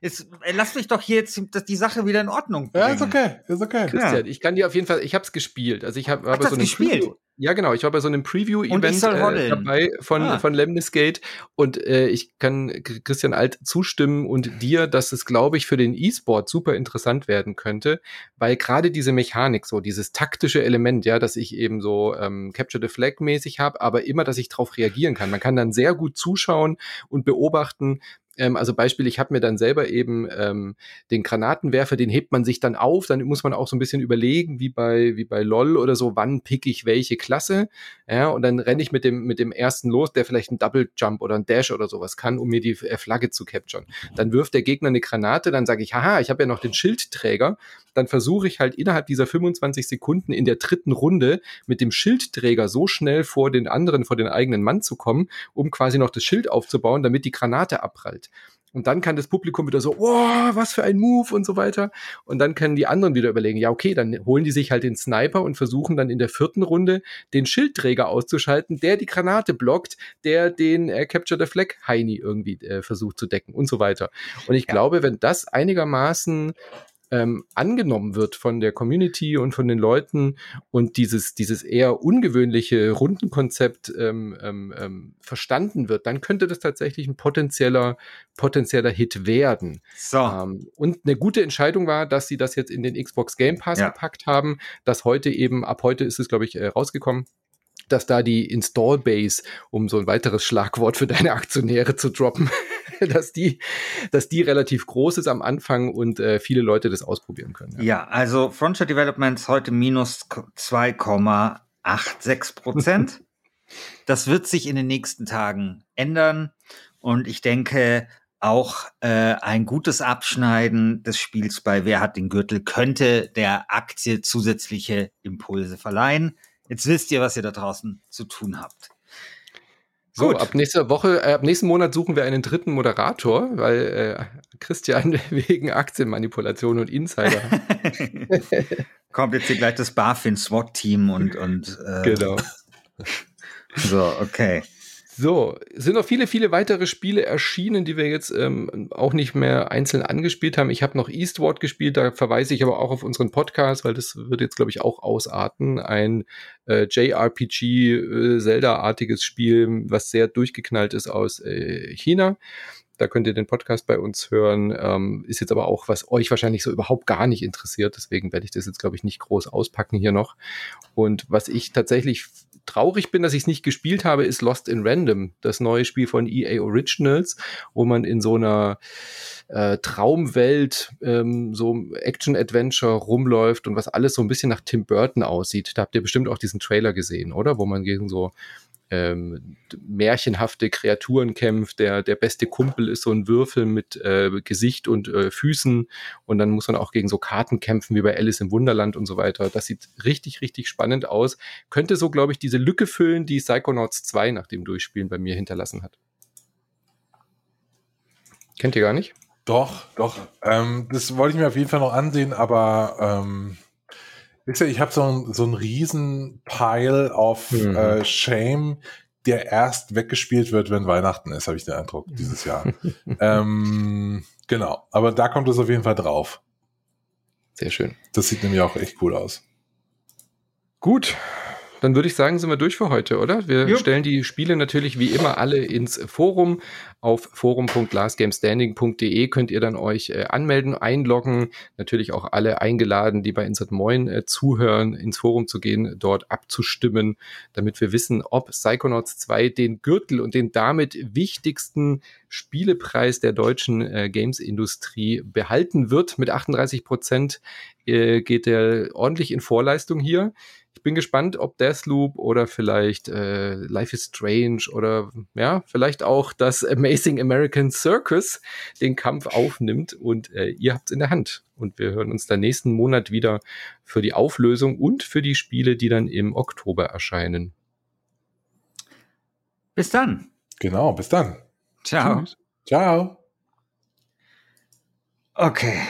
jetzt, lass mich doch hier jetzt die Sache wieder in Ordnung bringen. Ja, ist okay, ist okay. Christian, ja. ich kann dir auf jeden Fall, ich habe es gespielt. Also ich habe hab so gespielt. Preview, ja, genau. Ich war bei so einem Preview-Event äh, dabei von, ah. von Lemnisgate und äh, ich kann Christian Alt zustimmen und dir, dass es, glaube ich, für den E-Sport super interessant werden könnte, weil gerade diese Mechanik, so dieses taktische Element, ja, dass ich eben so ähm, Capture the Flag mäßig habe, aber immer, dass ich darauf reagieren kann. Man kann dann sehr gut zuschauen und beobachten, ähm, also Beispiel, ich habe mir dann selber eben ähm, den Granatenwerfer, den hebt man sich dann auf, dann muss man auch so ein bisschen überlegen, wie bei, wie bei LOL oder so, wann pick ich welche Klasse. Ja, und dann renne ich mit dem, mit dem ersten los, der vielleicht einen Double Jump oder einen Dash oder sowas kann, um mir die äh, Flagge zu capturen. Dann wirft der Gegner eine Granate, dann sage ich, haha, ich habe ja noch den Schildträger. Dann versuche ich halt innerhalb dieser 25 Sekunden in der dritten Runde mit dem Schildträger so schnell vor den anderen, vor den eigenen Mann zu kommen, um quasi noch das Schild aufzubauen, damit die Granate abprallt halt. Und dann kann das Publikum wieder so, wow, was für ein Move und so weiter. Und dann können die anderen wieder überlegen, ja, okay, dann holen die sich halt den Sniper und versuchen dann in der vierten Runde den Schildträger auszuschalten, der die Granate blockt, der den äh, Capture the Flag Heini irgendwie äh, versucht zu decken und so weiter. Und ich ja. glaube, wenn das einigermaßen ähm, angenommen wird von der Community und von den Leuten und dieses, dieses eher ungewöhnliche Rundenkonzept ähm, ähm, ähm, verstanden wird, dann könnte das tatsächlich ein potenzieller, potenzieller Hit werden. So. Ähm, und eine gute Entscheidung war, dass sie das jetzt in den Xbox Game Pass ja. gepackt haben, dass heute eben, ab heute ist es, glaube ich, äh, rausgekommen, dass da die Install Base, um so ein weiteres Schlagwort für deine Aktionäre zu droppen, *laughs* dass die, dass die relativ groß ist am Anfang und äh, viele Leute das ausprobieren können. Ja, ja also Frontier Developments heute minus 2,86 Prozent. *laughs* das wird sich in den nächsten Tagen ändern und ich denke, auch äh, ein gutes Abschneiden des Spiels bei Wer hat den Gürtel könnte der Aktie zusätzliche Impulse verleihen. Jetzt wisst ihr, was ihr da draußen zu tun habt. So, Gut. ab nächster Woche, äh, ab nächsten Monat suchen wir einen dritten Moderator, weil äh, Christian *laughs* wegen Aktienmanipulation und Insider. *laughs* Kommt jetzt hier gleich das BaFin SWAT-Team und, und äh, Genau. *laughs* So, okay. So, sind noch viele, viele weitere Spiele erschienen, die wir jetzt ähm, auch nicht mehr einzeln angespielt haben. Ich habe noch Eastward gespielt, da verweise ich aber auch auf unseren Podcast, weil das wird jetzt, glaube ich, auch ausarten. Ein äh, JRPG, äh, Spiel, was sehr durchgeknallt ist aus äh, China. Da könnt ihr den Podcast bei uns hören. Ähm, ist jetzt aber auch, was euch wahrscheinlich so überhaupt gar nicht interessiert. Deswegen werde ich das jetzt, glaube ich, nicht groß auspacken hier noch. Und was ich tatsächlich traurig bin, dass ich es nicht gespielt habe, ist Lost in Random, das neue Spiel von EA Originals, wo man in so einer äh, Traumwelt, ähm, so Action-Adventure rumläuft und was alles so ein bisschen nach Tim Burton aussieht. Da habt ihr bestimmt auch diesen Trailer gesehen, oder? Wo man gegen so ähm, märchenhafte Kreaturen kämpft. Der, der beste Kumpel ist so ein Würfel mit äh, Gesicht und äh, Füßen und dann muss man auch gegen so Karten kämpfen wie bei Alice im Wunderland und so weiter. Das sieht richtig, richtig spannend aus. Könnte so, glaube ich, diese Lücke füllen, die Psychonauts 2 nach dem Durchspielen bei mir hinterlassen hat. Kennt ihr gar nicht? Doch, doch. Ähm, das wollte ich mir auf jeden Fall noch ansehen, aber ähm, Wisst ihr, ich habe so, ein, so einen riesen Pile of mhm. äh, Shame, der erst weggespielt wird, wenn Weihnachten ist, habe ich den Eindruck, dieses Jahr. *laughs* ähm, genau, aber da kommt es auf jeden Fall drauf. Sehr schön. Das sieht nämlich auch echt cool aus. Gut, dann würde ich sagen, sind wir durch für heute, oder? Wir Jupp. stellen die Spiele natürlich wie immer alle ins Forum. Auf forum.lastgamestanding.de könnt ihr dann euch äh, anmelden, einloggen. Natürlich auch alle eingeladen, die bei Insert Moin äh, zuhören, ins Forum zu gehen, dort abzustimmen, damit wir wissen, ob Psychonauts 2 den Gürtel und den damit wichtigsten Spielepreis der deutschen äh, Games-Industrie behalten wird. Mit 38 Prozent äh, geht er ordentlich in Vorleistung hier. Ich bin gespannt, ob Deathloop oder vielleicht äh, Life is Strange oder ja, vielleicht auch das Amazing American Circus den Kampf aufnimmt und äh, ihr habt es in der Hand. Und wir hören uns dann nächsten Monat wieder für die Auflösung und für die Spiele, die dann im Oktober erscheinen. Bis dann. Genau, bis dann. Ciao. Ciao. Okay.